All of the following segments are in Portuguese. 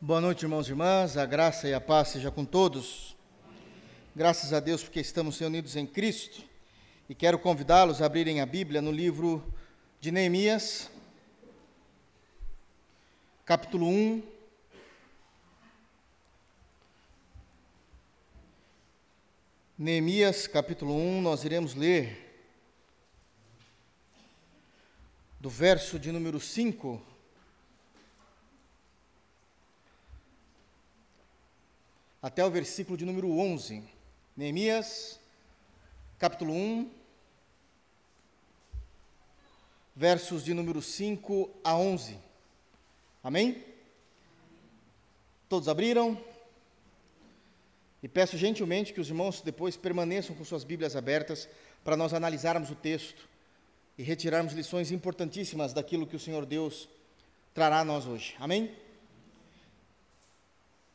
Boa noite, irmãos e irmãs. A graça e a paz seja com todos. Graças a Deus porque estamos reunidos em Cristo. E quero convidá-los a abrirem a Bíblia no livro de Neemias, capítulo 1. Neemias, capítulo 1, nós iremos ler do verso de número 5 até o versículo de número 11. Neemias, capítulo 1, versos de número 5 a 11. Amém? Todos abriram? E peço gentilmente que os irmãos depois permaneçam com suas Bíblias abertas para nós analisarmos o texto e retirarmos lições importantíssimas daquilo que o Senhor Deus trará a nós hoje. Amém?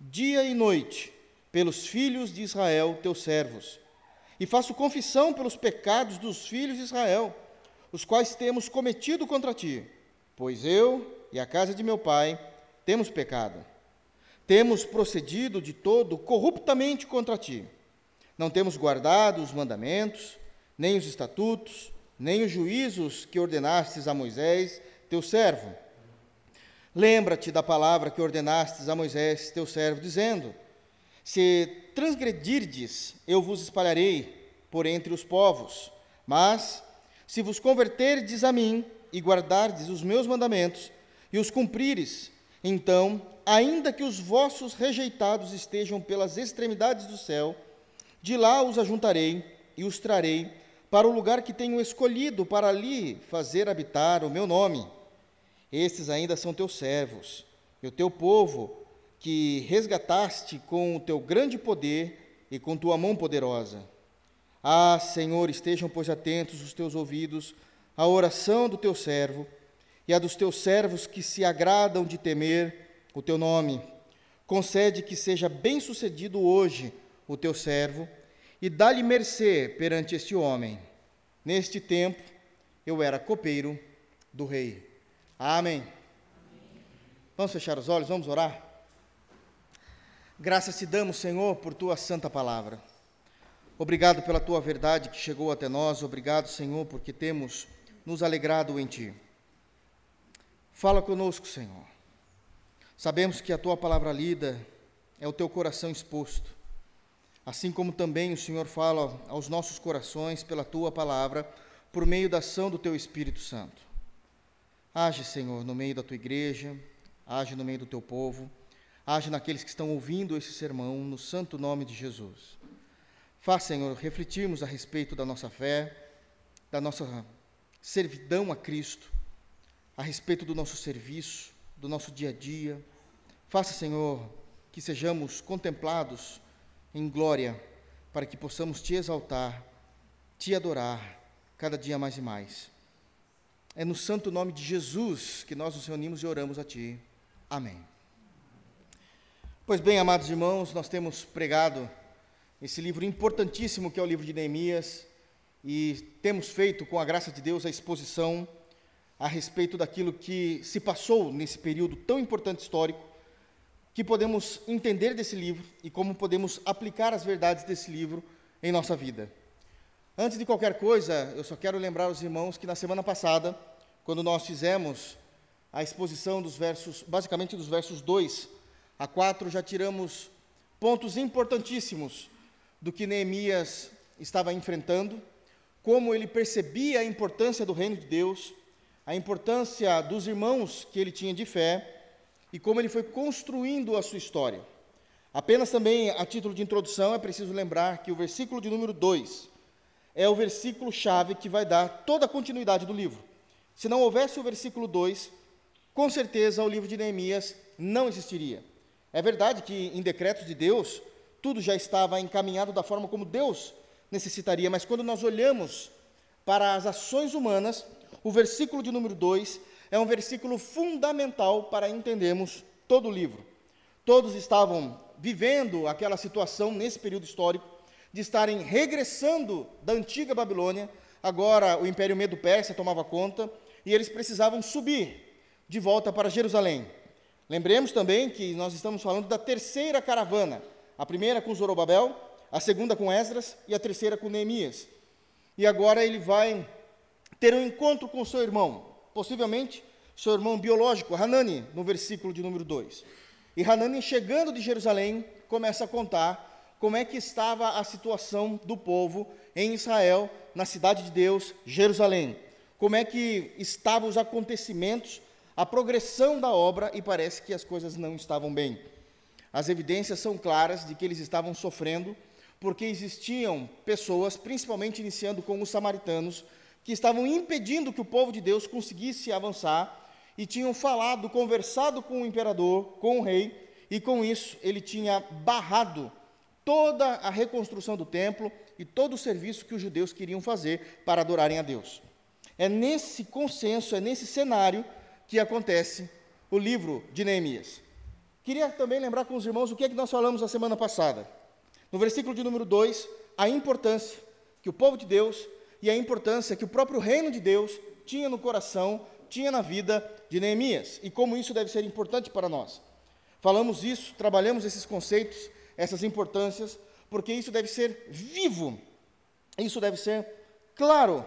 dia e noite, pelos filhos de Israel, teus servos. E faço confissão pelos pecados dos filhos de Israel, os quais temos cometido contra ti, pois eu e a casa de meu pai temos pecado. Temos procedido de todo corruptamente contra ti. Não temos guardado os mandamentos, nem os estatutos, nem os juízos que ordenastes a Moisés, teu servo. Lembra-te da palavra que ordenastes a Moisés, teu servo, dizendo: Se transgredirdes, eu vos espalharei por entre os povos. Mas, se vos converterdes a mim e guardardes os meus mandamentos e os cumprires, então, ainda que os vossos rejeitados estejam pelas extremidades do céu, de lá os ajuntarei e os trarei para o lugar que tenho escolhido para ali fazer habitar o meu nome. Estes ainda são teus servos, e o teu povo, que resgataste com o teu grande poder e com tua mão poderosa. Ah, Senhor, estejam, pois, atentos os teus ouvidos à oração do teu servo e a dos teus servos que se agradam de temer o teu nome. Concede que seja bem-sucedido hoje o teu servo e dá-lhe mercê perante este homem. Neste tempo eu era copeiro do rei. Amém. Vamos fechar os olhos, vamos orar? Graças te damos, Senhor, por tua santa palavra. Obrigado pela tua verdade que chegou até nós. Obrigado, Senhor, porque temos nos alegrado em ti. Fala conosco, Senhor. Sabemos que a tua palavra lida é o teu coração exposto. Assim como também o Senhor fala aos nossos corações pela tua palavra, por meio da ação do teu Espírito Santo. Age, Senhor, no meio da tua igreja, age no meio do teu povo, age naqueles que estão ouvindo esse sermão, no santo nome de Jesus. Faz, Senhor, refletirmos a respeito da nossa fé, da nossa servidão a Cristo, a respeito do nosso serviço, do nosso dia a dia. Faça, Senhor, que sejamos contemplados em glória, para que possamos te exaltar, te adorar cada dia mais e mais. É no santo nome de Jesus que nós nos reunimos e oramos a Ti. Amém. Pois bem, amados irmãos, nós temos pregado esse livro importantíssimo que é o livro de Neemias e temos feito, com a graça de Deus, a exposição a respeito daquilo que se passou nesse período tão importante histórico que podemos entender desse livro e como podemos aplicar as verdades desse livro em nossa vida. Antes de qualquer coisa, eu só quero lembrar os irmãos que na semana passada, quando nós fizemos a exposição dos versos, basicamente dos versos 2 a 4, já tiramos pontos importantíssimos do que Neemias estava enfrentando, como ele percebia a importância do reino de Deus, a importância dos irmãos que ele tinha de fé e como ele foi construindo a sua história. Apenas também, a título de introdução, é preciso lembrar que o versículo de número 2 é o versículo-chave que vai dar toda a continuidade do livro. Se não houvesse o versículo 2, com certeza o livro de Neemias não existiria. É verdade que em decretos de Deus, tudo já estava encaminhado da forma como Deus necessitaria, mas quando nós olhamos para as ações humanas, o versículo de número 2 é um versículo fundamental para entendermos todo o livro. Todos estavam vivendo aquela situação nesse período histórico de estarem regressando da antiga Babilônia, agora o Império Medo-Persa tomava conta, e eles precisavam subir de volta para Jerusalém. Lembremos também que nós estamos falando da terceira caravana, a primeira com Zorobabel, a segunda com Esdras e a terceira com Neemias. E agora ele vai ter um encontro com seu irmão, possivelmente seu irmão biológico, Hanani, no versículo de número 2. E Hanani, chegando de Jerusalém, começa a contar como é que estava a situação do povo em Israel, na cidade de Deus, Jerusalém. Como é que estavam os acontecimentos, a progressão da obra, e parece que as coisas não estavam bem. As evidências são claras de que eles estavam sofrendo, porque existiam pessoas, principalmente iniciando com os samaritanos, que estavam impedindo que o povo de Deus conseguisse avançar e tinham falado, conversado com o imperador, com o rei, e com isso ele tinha barrado toda a reconstrução do templo e todo o serviço que os judeus queriam fazer para adorarem a Deus. É nesse consenso, é nesse cenário que acontece o livro de Neemias. Queria também lembrar com os irmãos o que é que nós falamos na semana passada. No versículo de número 2, a importância que o povo de Deus e a importância que o próprio reino de Deus tinha no coração tinha na vida de Neemias e como isso deve ser importante para nós. Falamos isso, trabalhamos esses conceitos, essas importâncias, porque isso deve ser vivo, isso deve ser claro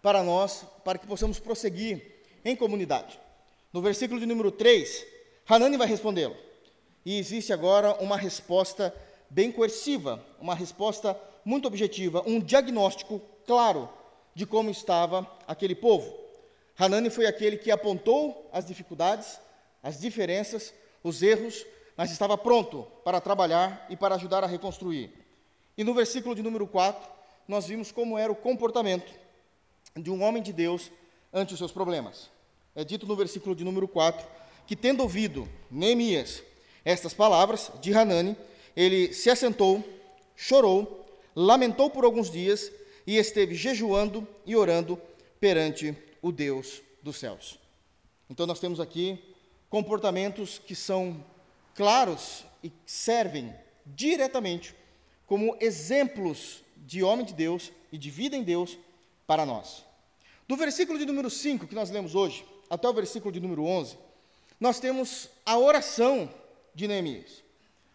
para nós, para que possamos prosseguir em comunidade. No versículo de número 3, Hanani vai respondê-lo. E existe agora uma resposta bem coerciva, uma resposta muito objetiva, um diagnóstico claro de como estava aquele povo. Hanani foi aquele que apontou as dificuldades, as diferenças, os erros, mas estava pronto para trabalhar e para ajudar a reconstruir. E no versículo de número 4, nós vimos como era o comportamento de um homem de Deus ante os seus problemas. É dito no versículo de número 4 que, tendo ouvido Neemias estas palavras de Hanani, ele se assentou, chorou, lamentou por alguns dias e esteve jejuando e orando perante o Deus dos céus. Então nós temos aqui comportamentos que são claros e servem diretamente como exemplos de homem de Deus e de vida em Deus para nós. Do versículo de número 5 que nós lemos hoje, até o versículo de número 11, nós temos a oração de Neemias.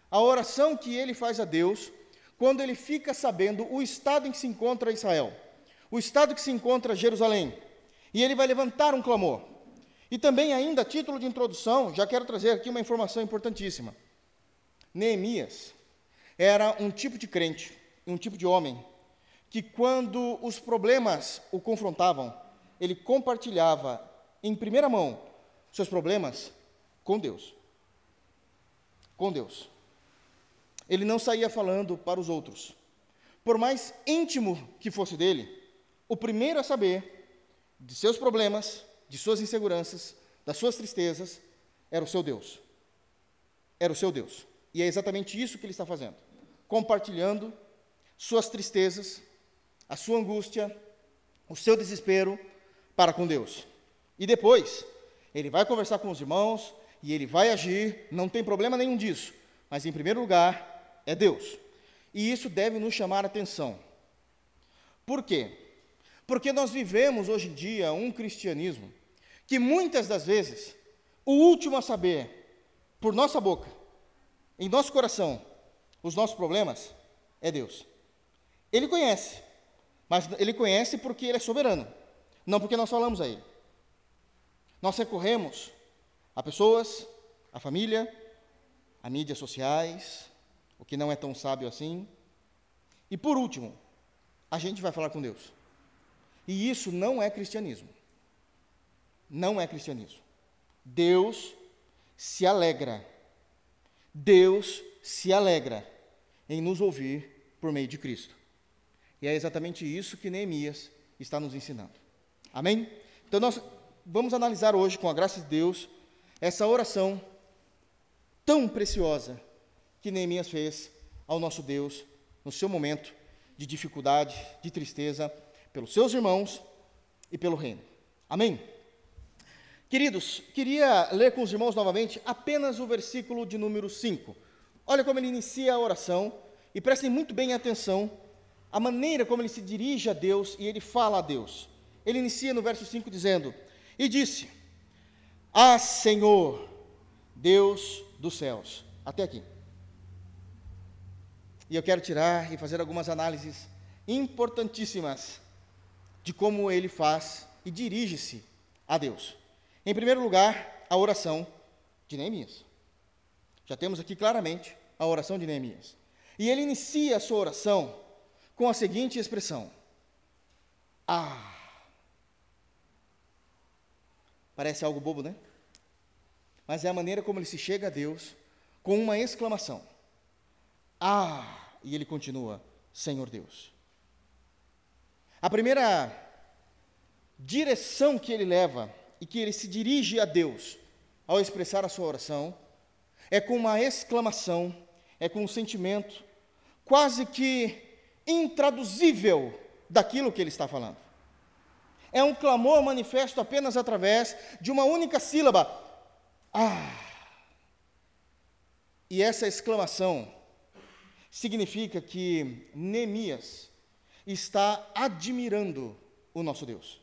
A oração que ele faz a Deus quando ele fica sabendo o estado em que se encontra Israel, o estado que se encontra Jerusalém, e ele vai levantar um clamor. E também, ainda, a título de introdução, já quero trazer aqui uma informação importantíssima. Neemias era um tipo de crente, um tipo de homem, que quando os problemas o confrontavam, ele compartilhava em primeira mão seus problemas com Deus. Com Deus. Ele não saía falando para os outros. Por mais íntimo que fosse dele, o primeiro a saber de seus problemas, de suas inseguranças, das suas tristezas, era o seu Deus. Era o seu Deus. E é exatamente isso que ele está fazendo. Compartilhando suas tristezas, a sua angústia, o seu desespero para com Deus. E depois, ele vai conversar com os irmãos e ele vai agir, não tem problema nenhum disso. Mas em primeiro lugar, é Deus. E isso deve nos chamar a atenção. Por quê? Porque nós vivemos hoje em dia um cristianismo que muitas das vezes o último a saber, por nossa boca, em nosso coração, os nossos problemas é Deus. Ele conhece, mas ele conhece porque ele é soberano, não porque nós falamos a ele. Nós recorremos a pessoas, a família, a mídias sociais, o que não é tão sábio assim. E por último, a gente vai falar com Deus. E isso não é cristianismo. Não é cristianismo. Deus se alegra. Deus se alegra em nos ouvir por meio de Cristo. E é exatamente isso que Neemias está nos ensinando. Amém? Então nós vamos analisar hoje, com a graça de Deus, essa oração tão preciosa que Neemias fez ao nosso Deus no seu momento de dificuldade, de tristeza, pelos seus irmãos e pelo reino. Amém? Queridos, queria ler com os irmãos novamente apenas o versículo de número 5. Olha como ele inicia a oração e prestem muito bem atenção a maneira como ele se dirige a Deus e ele fala a Deus. Ele inicia no verso 5 dizendo: E disse: Ah, Senhor, Deus dos céus. Até aqui. E eu quero tirar e fazer algumas análises importantíssimas de como ele faz e dirige-se a Deus. Em primeiro lugar, a oração de Neemias. Já temos aqui claramente a oração de Neemias. E ele inicia a sua oração com a seguinte expressão: Ah. Parece algo bobo, né? Mas é a maneira como ele se chega a Deus com uma exclamação. Ah! E ele continua: Senhor Deus. A primeira direção que ele leva e que ele se dirige a Deus ao expressar a sua oração é com uma exclamação, é com um sentimento quase que intraduzível daquilo que ele está falando. É um clamor manifesto apenas através de uma única sílaba. Ah! E essa exclamação significa que Neemias está admirando o nosso Deus.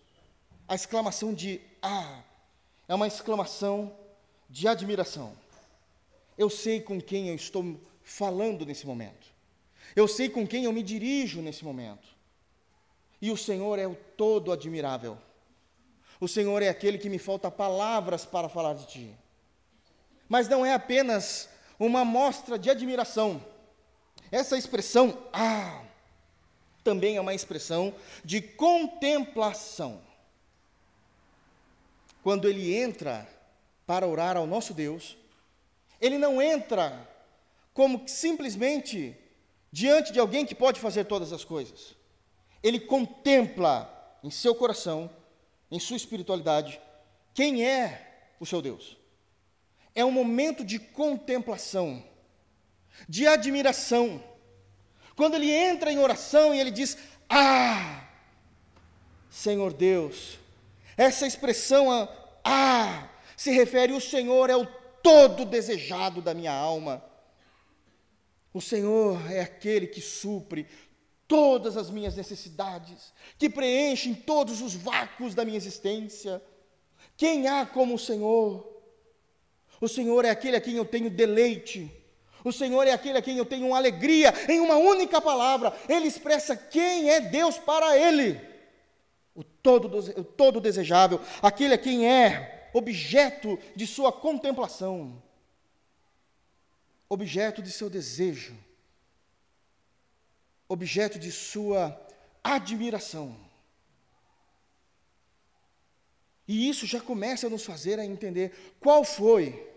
A exclamação de ah é uma exclamação de admiração. Eu sei com quem eu estou falando nesse momento. Eu sei com quem eu me dirijo nesse momento. E o Senhor é o todo admirável. O Senhor é aquele que me falta palavras para falar de ti. Mas não é apenas uma mostra de admiração. Essa expressão, ah, também é uma expressão de contemplação. Quando ele entra para orar ao nosso Deus, ele não entra como simplesmente diante de alguém que pode fazer todas as coisas. Ele contempla em seu coração, em sua espiritualidade, quem é o seu Deus. É um momento de contemplação, de admiração. Quando ele entra em oração e ele diz: Ah, Senhor Deus, essa expressão, ah, se refere: o Senhor é o todo desejado da minha alma. O Senhor é aquele que supre todas as minhas necessidades, que preenche todos os vácuos da minha existência. Quem há como o Senhor? O Senhor é aquele a quem eu tenho deleite. O Senhor é aquele a quem eu tenho alegria. Em uma única palavra, ele expressa quem é Deus para ele. Todo, todo desejável, aquele a quem é objeto de sua contemplação objeto de seu desejo, objeto de sua admiração. E isso já começa a nos fazer a entender qual foi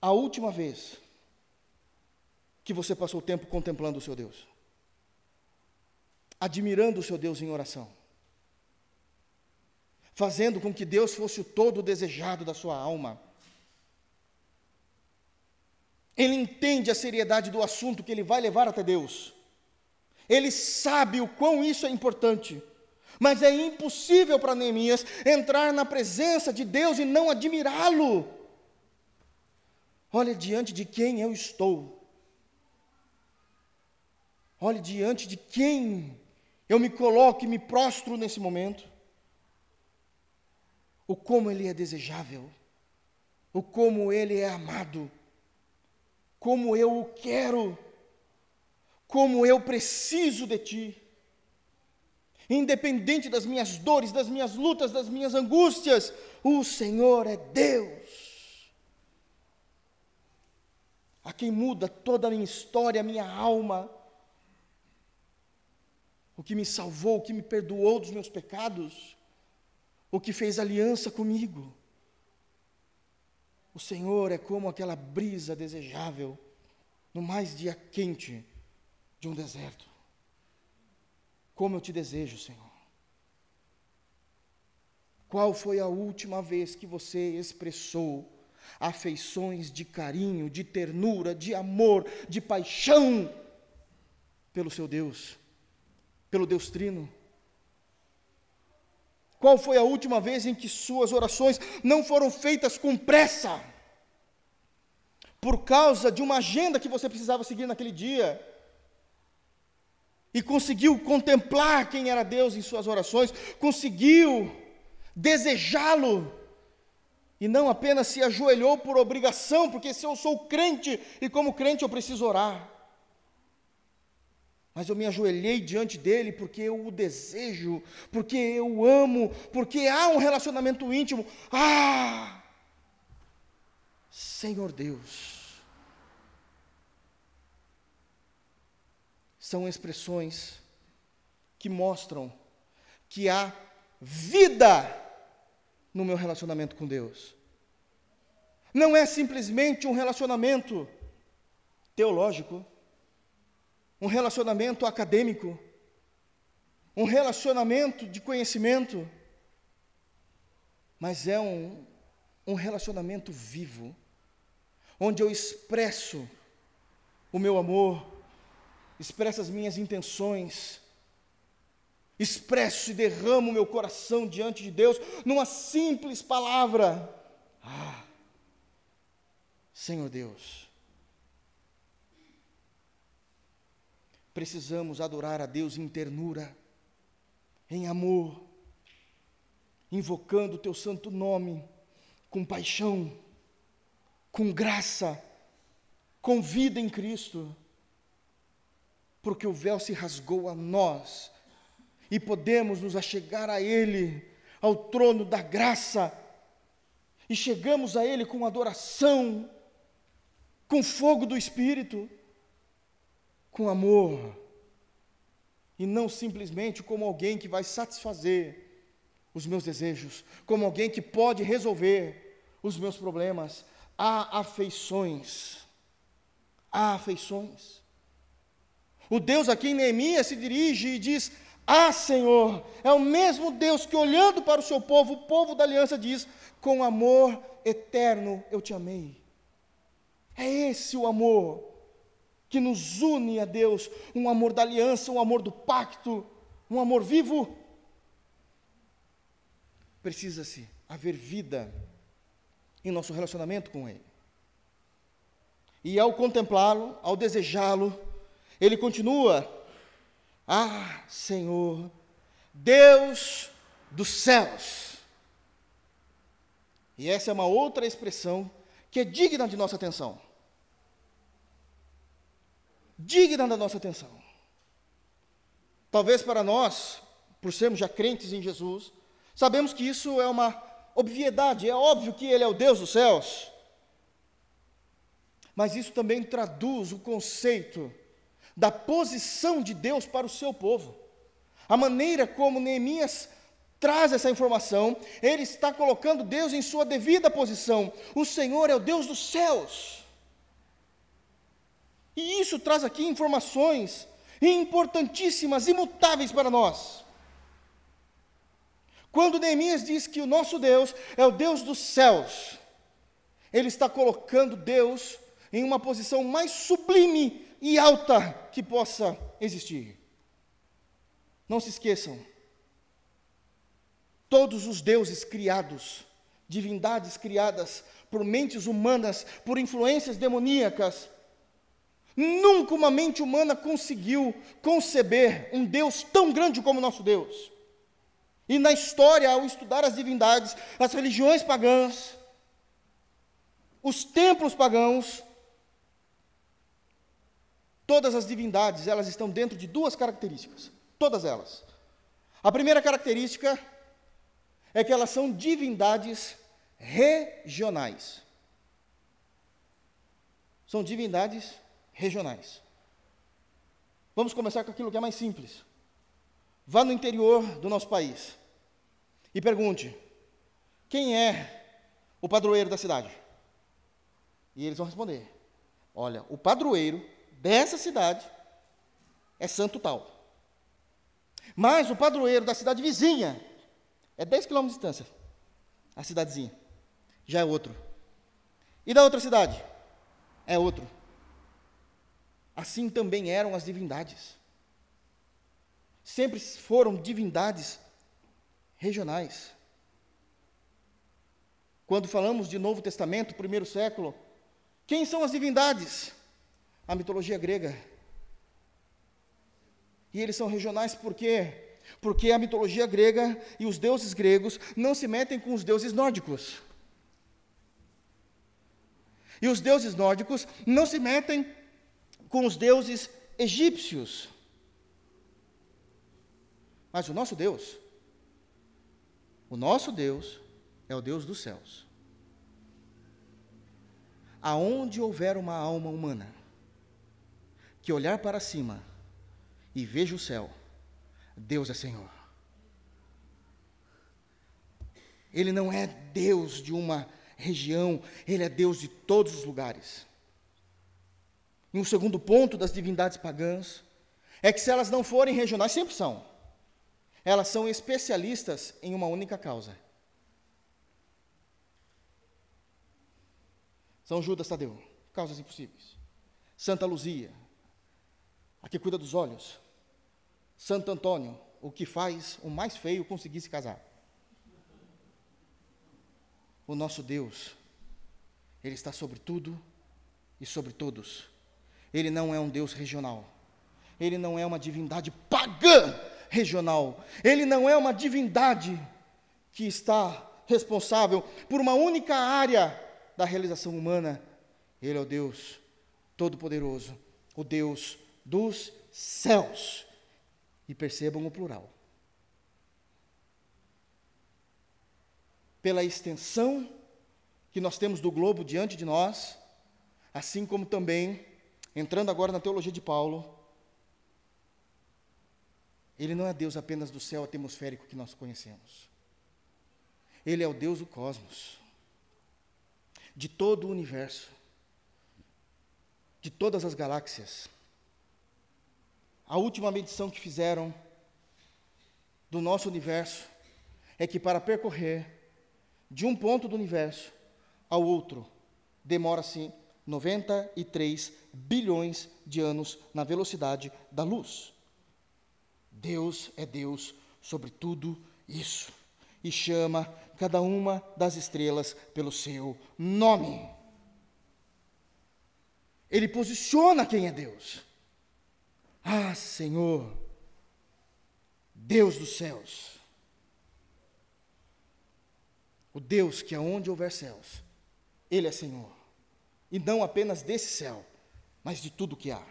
a última vez que você passou o tempo contemplando o seu Deus, admirando o seu Deus em oração, fazendo com que Deus fosse o todo desejado da sua alma ele entende a seriedade do assunto que ele vai levar até Deus. Ele sabe o quão isso é importante. Mas é impossível para Neemias entrar na presença de Deus e não admirá-lo. Olha diante de quem eu estou. Olhe diante de quem eu me coloco e me prostro nesse momento. O como ele é desejável, o como ele é amado como eu o quero, como eu preciso de Ti. Independente das minhas dores, das minhas lutas, das minhas angústias, o Senhor é Deus. A quem muda toda a minha história, a minha alma, o que me salvou, o que me perdoou dos meus pecados, o que fez aliança comigo. O Senhor é como aquela brisa desejável no mais dia quente de um deserto. Como eu te desejo, Senhor. Qual foi a última vez que você expressou afeições de carinho, de ternura, de amor, de paixão pelo seu Deus, pelo Deus Trino. Qual foi a última vez em que suas orações não foram feitas com pressa? Por causa de uma agenda que você precisava seguir naquele dia. E conseguiu contemplar quem era Deus em suas orações, conseguiu desejá-lo, e não apenas se ajoelhou por obrigação, porque se eu sou crente e como crente eu preciso orar mas eu me ajoelhei diante dele porque eu o desejo, porque eu o amo, porque há um relacionamento íntimo. Ah! Senhor Deus. São expressões que mostram que há vida no meu relacionamento com Deus. Não é simplesmente um relacionamento teológico um relacionamento acadêmico, um relacionamento de conhecimento, mas é um, um relacionamento vivo, onde eu expresso o meu amor, expresso as minhas intenções, expresso e derramo o meu coração diante de Deus numa simples palavra. Ah, Senhor Deus, Precisamos adorar a Deus em ternura, em amor, invocando o teu santo nome, com paixão, com graça, com vida em Cristo, porque o véu se rasgou a nós e podemos nos achegar a Ele, ao trono da graça, e chegamos a Ele com adoração, com fogo do Espírito com amor, e não simplesmente como alguém que vai satisfazer os meus desejos, como alguém que pode resolver os meus problemas. Há afeições, há afeições. O Deus a quem Neemias se dirige e diz: Ah, Senhor, é o mesmo Deus que, olhando para o seu povo, o povo da aliança, diz: Com amor eterno eu te amei. É esse o amor que nos une a Deus, um amor da aliança, um amor do pacto, um amor vivo. Precisa-se haver vida em nosso relacionamento com Ele. E ao contemplá-lo, ao desejá-lo, ele continua: Ah, Senhor, Deus dos céus. E essa é uma outra expressão que é digna de nossa atenção digna da nossa atenção. Talvez para nós, por sermos já crentes em Jesus, sabemos que isso é uma obviedade, é óbvio que Ele é o Deus dos céus. Mas isso também traduz o conceito da posição de Deus para o seu povo. A maneira como Neemias traz essa informação, ele está colocando Deus em sua devida posição. O Senhor é o Deus dos céus. E isso traz aqui informações importantíssimas, imutáveis para nós. Quando Neemias diz que o nosso Deus é o Deus dos céus, ele está colocando Deus em uma posição mais sublime e alta que possa existir. Não se esqueçam, todos os deuses criados, divindades criadas por mentes humanas, por influências demoníacas, Nunca uma mente humana conseguiu conceber um Deus tão grande como o nosso Deus. E na história, ao estudar as divindades, as religiões pagãs, os templos pagãos, todas as divindades, elas estão dentro de duas características, todas elas. A primeira característica é que elas são divindades regionais. São divindades regionais. Vamos começar com aquilo que é mais simples. Vá no interior do nosso país e pergunte: quem é o padroeiro da cidade? E eles vão responder: olha, o padroeiro dessa cidade é santo tal. Mas o padroeiro da cidade vizinha é 10 quilômetros de distância, a cidadezinha, já é outro. E da outra cidade? É outro. Assim também eram as divindades. Sempre foram divindades regionais. Quando falamos de Novo Testamento, primeiro século, quem são as divindades? A mitologia grega. E eles são regionais por quê? Porque a mitologia grega e os deuses gregos não se metem com os deuses nórdicos. E os deuses nórdicos não se metem com os deuses egípcios. Mas o nosso Deus, o nosso Deus é o Deus dos céus. Aonde houver uma alma humana que olhar para cima e veja o céu, Deus é Senhor. Ele não é Deus de uma região, ele é Deus de todos os lugares. E um segundo ponto das divindades pagãs é que se elas não forem regionais, sempre são. Elas são especialistas em uma única causa. São Judas Tadeu, causas impossíveis. Santa Luzia, a que cuida dos olhos. Santo Antônio, o que faz o mais feio conseguir se casar. O nosso Deus, Ele está sobre tudo e sobre todos. Ele não é um Deus regional. Ele não é uma divindade pagã regional. Ele não é uma divindade que está responsável por uma única área da realização humana. Ele é o Deus Todo-Poderoso, o Deus dos céus. E percebam o plural. Pela extensão que nós temos do globo diante de nós, assim como também, entrando agora na teologia de Paulo, ele não é Deus apenas do céu atmosférico que nós conhecemos. Ele é o Deus do cosmos, de todo o universo, de todas as galáxias. A última medição que fizeram do nosso universo é que para percorrer de um ponto do universo ao outro demora-se 93 bilhões de anos na velocidade da luz. Deus é Deus sobre tudo isso e chama cada uma das estrelas pelo seu nome. Ele posiciona quem é Deus. Ah, Senhor, Deus dos céus. O Deus que aonde houver céus, Ele é Senhor. E não apenas desse céu, mas de tudo que há.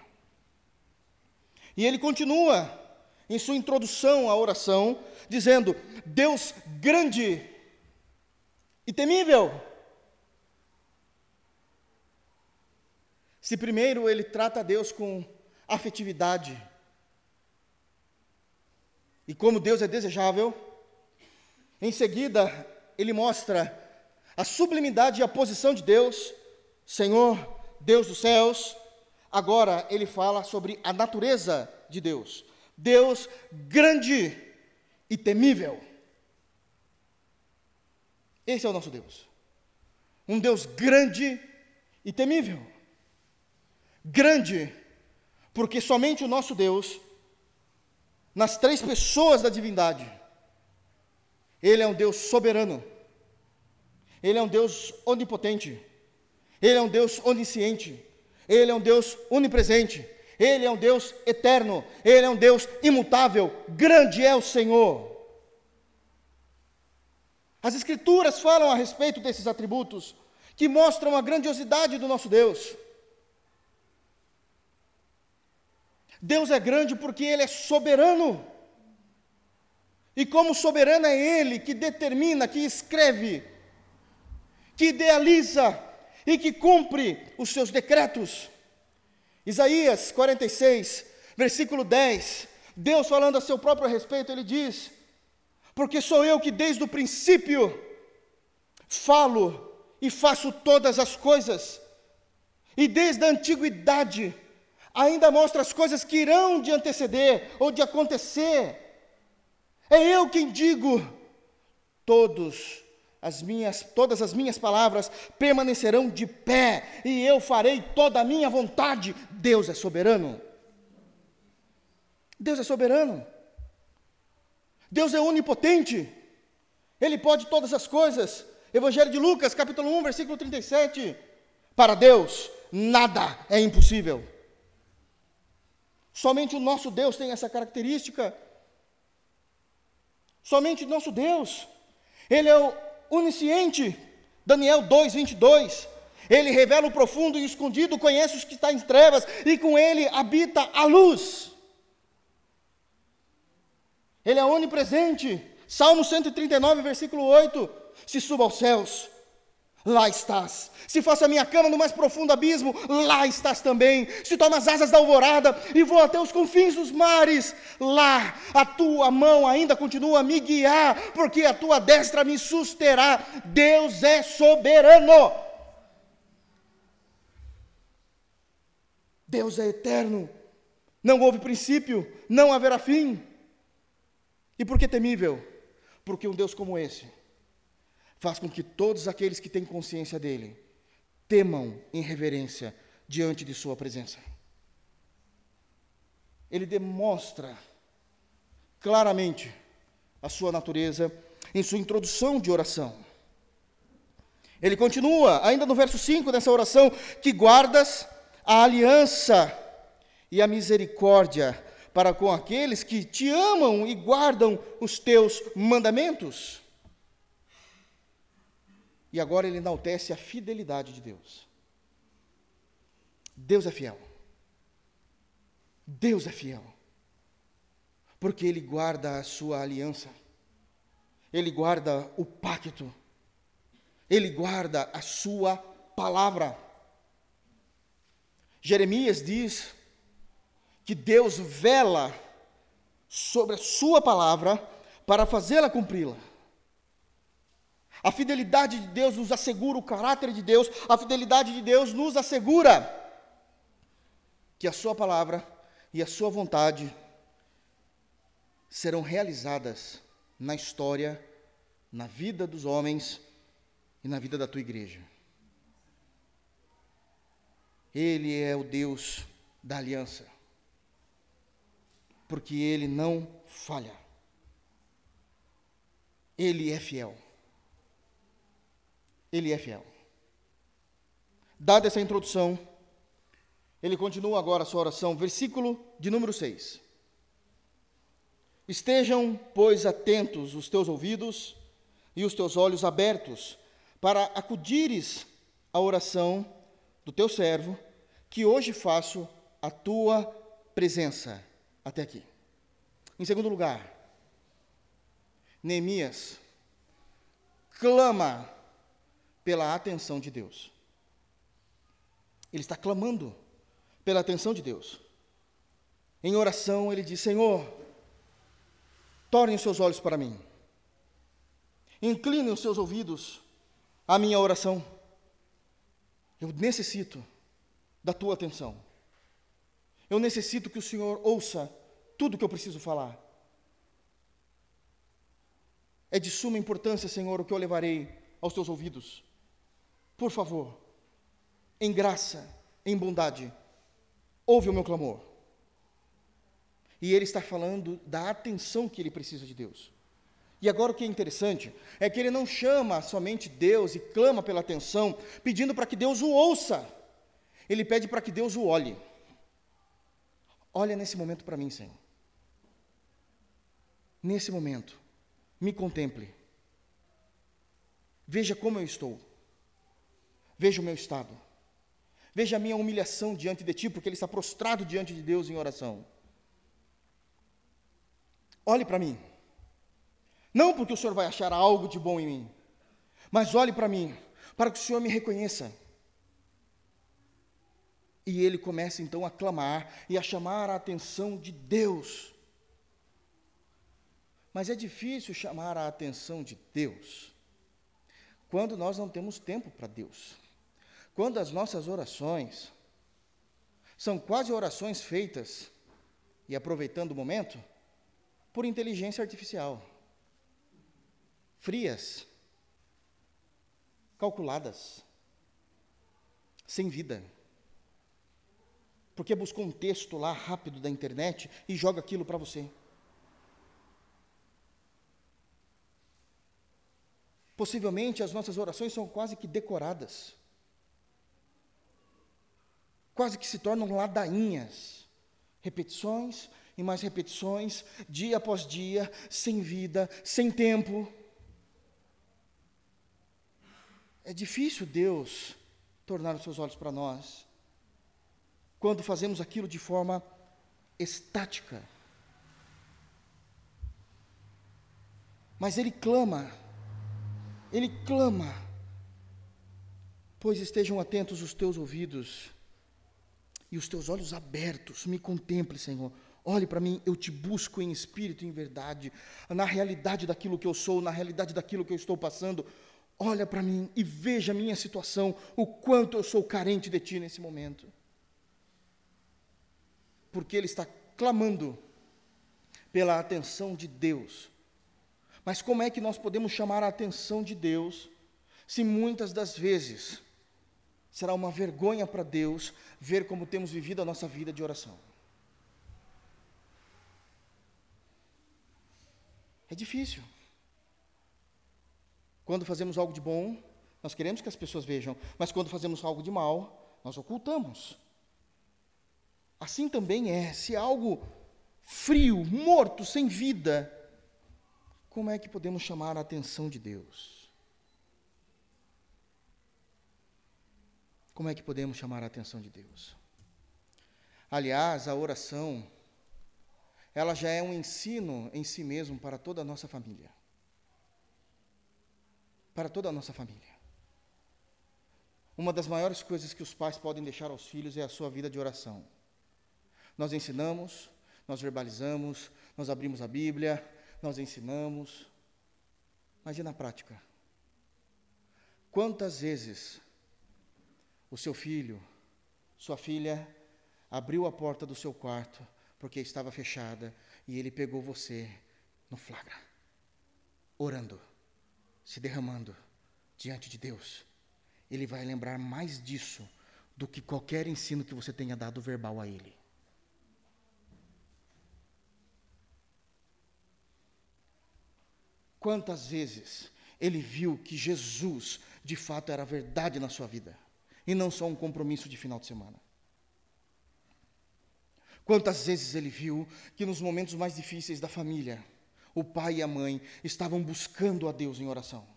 E ele continua em sua introdução à oração, dizendo: Deus grande e temível. Se primeiro ele trata Deus com afetividade, e como Deus é desejável, em seguida ele mostra a sublimidade e a posição de Deus, Senhor, Deus dos céus. Agora ele fala sobre a natureza de Deus. Deus grande e temível. Esse é o nosso Deus. Um Deus grande e temível. Grande, porque somente o nosso Deus, nas três pessoas da divindade, Ele é um Deus soberano, Ele é um Deus onipotente, Ele é um Deus onisciente, Ele é um Deus onipresente, ele é um Deus eterno, Ele é um Deus imutável, grande é o Senhor. As Escrituras falam a respeito desses atributos, que mostram a grandiosidade do nosso Deus. Deus é grande porque Ele é soberano. E como soberano é Ele que determina, que escreve, que idealiza e que cumpre os seus decretos. Isaías 46, versículo 10, Deus falando a seu próprio respeito, ele diz: Porque sou eu que desde o princípio falo e faço todas as coisas, e desde a antiguidade ainda mostro as coisas que irão de anteceder ou de acontecer. É eu quem digo: todos as minhas, todas as minhas palavras permanecerão de pé, e eu farei toda a minha vontade. Deus é soberano. Deus é soberano. Deus é onipotente. Ele pode todas as coisas. Evangelho de Lucas, capítulo 1, versículo 37. Para Deus, nada é impossível. Somente o nosso Deus tem essa característica. Somente o nosso Deus. Ele é o onisciente. Daniel 2, 22. Ele revela o profundo e escondido, conhece os que estão em trevas, e com ele habita a luz. Ele é onipresente. Salmo 139, versículo 8: Se suba aos céus, lá estás. Se faço a minha cama no mais profundo abismo, lá estás também. Se tomo as asas da alvorada e vou até os confins dos mares, lá a tua mão ainda continua a me guiar, porque a tua destra me susterá. Deus é soberano. Deus é eterno. Não houve princípio, não haverá fim. E por que temível? Porque um Deus como esse faz com que todos aqueles que têm consciência dele temam em reverência diante de sua presença. Ele demonstra claramente a sua natureza em sua introdução de oração. Ele continua, ainda no verso 5 dessa oração, que guardas a aliança e a misericórdia para com aqueles que te amam e guardam os teus mandamentos. E agora ele enaltece a fidelidade de Deus. Deus é fiel. Deus é fiel. Porque ele guarda a sua aliança. Ele guarda o pacto. Ele guarda a sua palavra. Jeremias diz que Deus vela sobre a Sua palavra para fazê-la cumpri-la. A fidelidade de Deus nos assegura o caráter de Deus, a fidelidade de Deus nos assegura que a Sua palavra e a Sua vontade serão realizadas na história, na vida dos homens e na vida da tua igreja. Ele é o Deus da aliança porque ele não falha. Ele é fiel. Ele é fiel. Dada essa introdução, ele continua agora a sua oração, versículo de número 6. Estejam, pois, atentos os teus ouvidos e os teus olhos abertos, para acudires à oração do teu servo, que hoje faço a tua presença até aqui. Em segundo lugar, Neemias clama pela atenção de Deus. Ele está clamando pela atenção de Deus. Em oração, ele diz: Senhor, torne os seus olhos para mim, incline os seus ouvidos à minha oração. Eu necessito da tua atenção. Eu necessito que o Senhor ouça tudo que eu preciso falar. É de suma importância, Senhor, o que eu levarei aos teus ouvidos. Por favor, em graça, em bondade, ouve o meu clamor. E ele está falando da atenção que ele precisa de Deus. E agora o que é interessante é que ele não chama somente Deus e clama pela atenção, pedindo para que Deus o ouça. Ele pede para que Deus o olhe. Olha nesse momento para mim, Senhor. Nesse momento, me contemple. Veja como eu estou. Veja o meu estado. Veja a minha humilhação diante de Ti, porque Ele está prostrado diante de Deus em oração. Olhe para mim. Não porque o Senhor vai achar algo de bom em mim, mas olhe para mim, para que o Senhor me reconheça. E ele começa então a clamar e a chamar a atenção de Deus. Mas é difícil chamar a atenção de Deus quando nós não temos tempo para Deus. Quando as nossas orações são quase orações feitas, e aproveitando o momento, por inteligência artificial. Frias, calculadas, sem vida. Porque buscou um texto lá rápido da internet e joga aquilo para você. Possivelmente as nossas orações são quase que decoradas, quase que se tornam ladainhas, repetições e mais repetições, dia após dia, sem vida, sem tempo. É difícil Deus tornar os seus olhos para nós quando fazemos aquilo de forma estática. Mas Ele clama ele clama, pois estejam atentos os teus ouvidos e os teus olhos abertos, me contemple, Senhor. Olhe para mim, eu te busco em espírito e em verdade, na realidade daquilo que eu sou, na realidade daquilo que eu estou passando. Olha para mim e veja a minha situação, o quanto eu sou carente de ti nesse momento. Porque ele está clamando pela atenção de Deus mas como é que nós podemos chamar a atenção de Deus se muitas das vezes será uma vergonha para Deus ver como temos vivido a nossa vida de oração? É difícil. Quando fazemos algo de bom, nós queremos que as pessoas vejam, mas quando fazemos algo de mal, nós ocultamos. Assim também é, se algo frio, morto, sem vida, como é que podemos chamar a atenção de Deus? Como é que podemos chamar a atenção de Deus? Aliás, a oração, ela já é um ensino em si mesmo para toda a nossa família. Para toda a nossa família. Uma das maiores coisas que os pais podem deixar aos filhos é a sua vida de oração. Nós ensinamos, nós verbalizamos, nós abrimos a Bíblia, nós ensinamos, mas e na prática? Quantas vezes o seu filho, sua filha, abriu a porta do seu quarto porque estava fechada e ele pegou você no flagra, orando, se derramando diante de Deus? Ele vai lembrar mais disso do que qualquer ensino que você tenha dado verbal a ele. Quantas vezes ele viu que Jesus, de fato, era verdade na sua vida, e não só um compromisso de final de semana? Quantas vezes ele viu que nos momentos mais difíceis da família, o pai e a mãe estavam buscando a Deus em oração?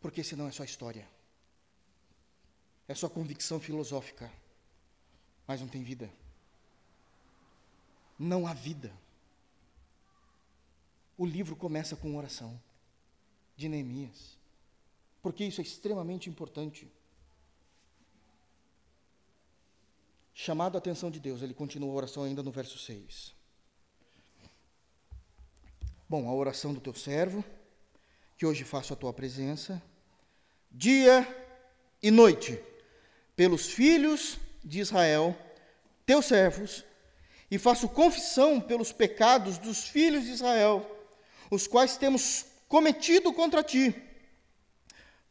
Porque senão é só história. É só convicção filosófica, mas não tem vida não há vida. O livro começa com oração de Neemias, porque isso é extremamente importante. Chamado a atenção de Deus, ele continua a oração ainda no verso 6. Bom, a oração do teu servo, que hoje faço a tua presença, dia e noite, pelos filhos de Israel, teus servos, e faço confissão pelos pecados dos filhos de Israel, os quais temos cometido contra ti.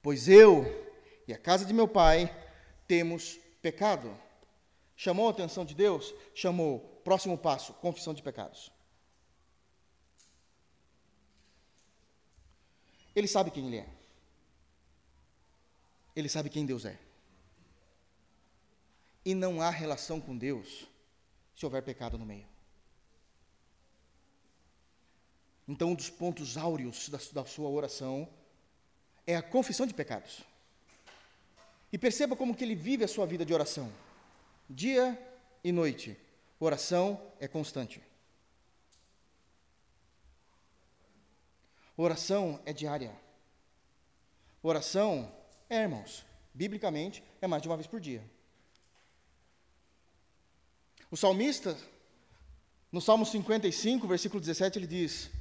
Pois eu e a casa de meu pai temos pecado. Chamou a atenção de Deus? Chamou. Próximo passo: confissão de pecados. Ele sabe quem ele é. Ele sabe quem Deus é. E não há relação com Deus se houver pecado no meio. Então, um dos pontos áureos da, da sua oração é a confissão de pecados. E perceba como que ele vive a sua vida de oração. Dia e noite. Oração é constante. Oração é diária. Oração é, irmãos, biblicamente, é mais de uma vez por dia. O salmista, no Salmo 55, versículo 17, ele diz: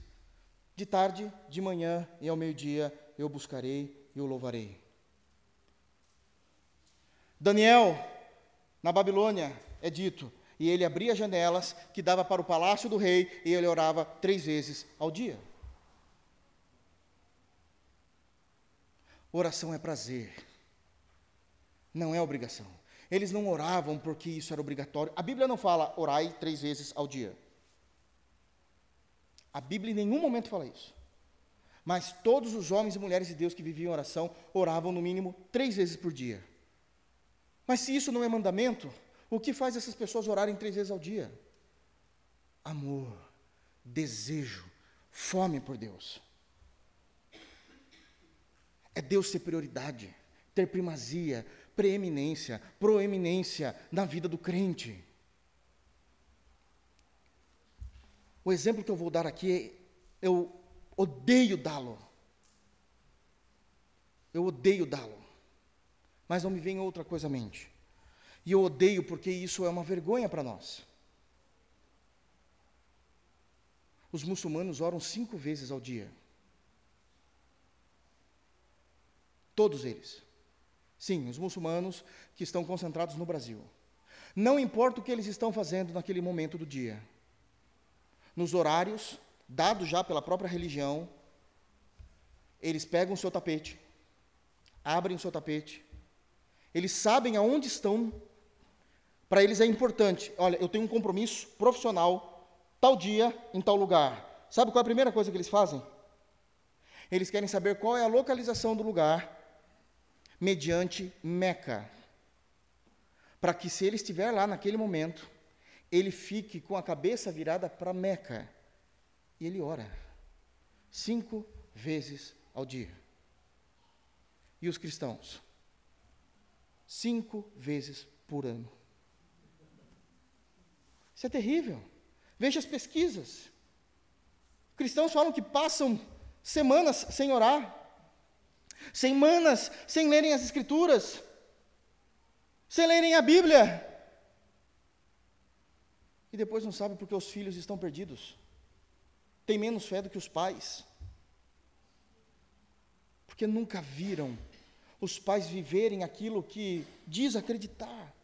De tarde, de manhã e ao meio-dia eu buscarei e o louvarei. Daniel, na Babilônia, é dito: e ele abria janelas que dava para o palácio do rei e ele orava três vezes ao dia. Oração é prazer, não é obrigação. Eles não oravam porque isso era obrigatório. A Bíblia não fala orai três vezes ao dia. A Bíblia em nenhum momento fala isso. Mas todos os homens e mulheres de Deus que viviam oração oravam no mínimo três vezes por dia. Mas se isso não é mandamento, o que faz essas pessoas orarem três vezes ao dia? Amor, desejo, fome por Deus. É Deus ter prioridade, ter primazia, preeminência, proeminência na vida do crente. O exemplo que eu vou dar aqui, eu odeio dá-lo. Eu odeio dá-lo. Mas não me vem outra coisa à mente. E eu odeio porque isso é uma vergonha para nós. Os muçulmanos oram cinco vezes ao dia. Todos eles. Sim, os muçulmanos que estão concentrados no Brasil. Não importa o que eles estão fazendo naquele momento do dia. Nos horários dados já pela própria religião, eles pegam o seu tapete, abrem o seu tapete, eles sabem aonde estão para eles é importante. Olha, eu tenho um compromisso profissional, tal dia, em tal lugar. Sabe qual é a primeira coisa que eles fazem? Eles querem saber qual é a localização do lugar mediante Meca. Para que, se ele estiver lá naquele momento, ele fique com a cabeça virada para Meca. E ele ora. Cinco vezes ao dia. E os cristãos? Cinco vezes por ano. Isso é terrível. Veja as pesquisas. Cristãos falam que passam semanas sem orar, semanas sem lerem as Escrituras, sem lerem a Bíblia, e depois não sabem porque os filhos estão perdidos, têm menos fé do que os pais, porque nunca viram os pais viverem aquilo que diz acreditar.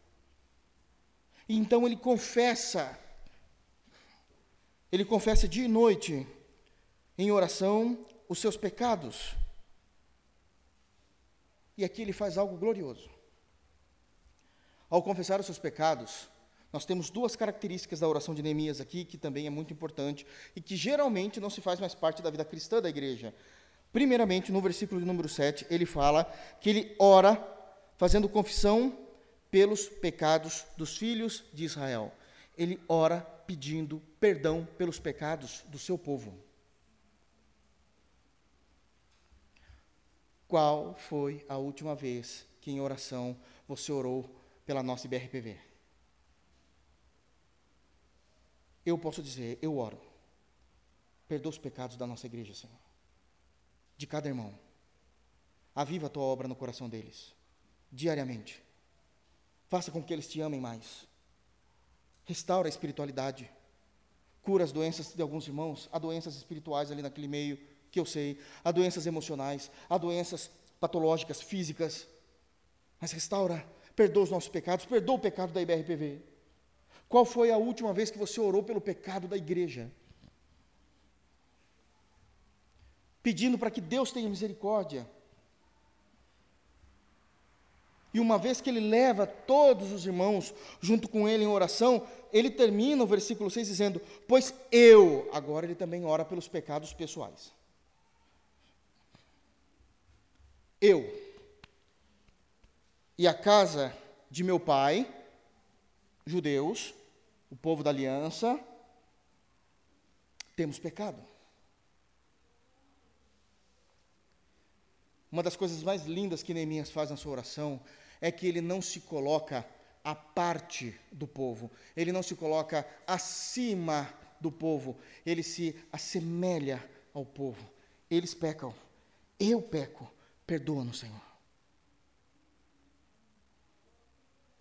E então ele confessa, ele confessa dia e noite, em oração, os seus pecados. E aqui ele faz algo glorioso. Ao confessar os seus pecados, nós temos duas características da oração de Neemias aqui, que também é muito importante e que geralmente não se faz mais parte da vida cristã da igreja. Primeiramente, no versículo de número 7, ele fala que ele ora fazendo confissão pelos pecados dos filhos de Israel. Ele ora pedindo perdão pelos pecados do seu povo. Qual foi a última vez que em oração você orou pela nossa IBRPV? Eu posso dizer, eu oro. Perdoa os pecados da nossa igreja, Senhor. De cada irmão. Aviva a tua obra no coração deles. Diariamente. Faça com que eles te amem mais. Restaura a espiritualidade. Cura as doenças de alguns irmãos, há doenças espirituais ali naquele meio, que eu sei, há doenças emocionais, há doenças patológicas, físicas. Mas restaura, perdoa os nossos pecados, perdoa o pecado da IBRPV. Qual foi a última vez que você orou pelo pecado da igreja? Pedindo para que Deus tenha misericórdia. E uma vez que ele leva todos os irmãos junto com ele em oração, ele termina o versículo 6 dizendo: Pois eu, agora ele também ora pelos pecados pessoais. Eu e a casa de meu pai, judeus, o povo da aliança, temos pecado. Uma das coisas mais lindas que Neemias faz na sua oração é que ele não se coloca à parte do povo, ele não se coloca acima do povo, ele se assemelha ao povo. Eles pecam, eu peco, perdoa-nos, Senhor.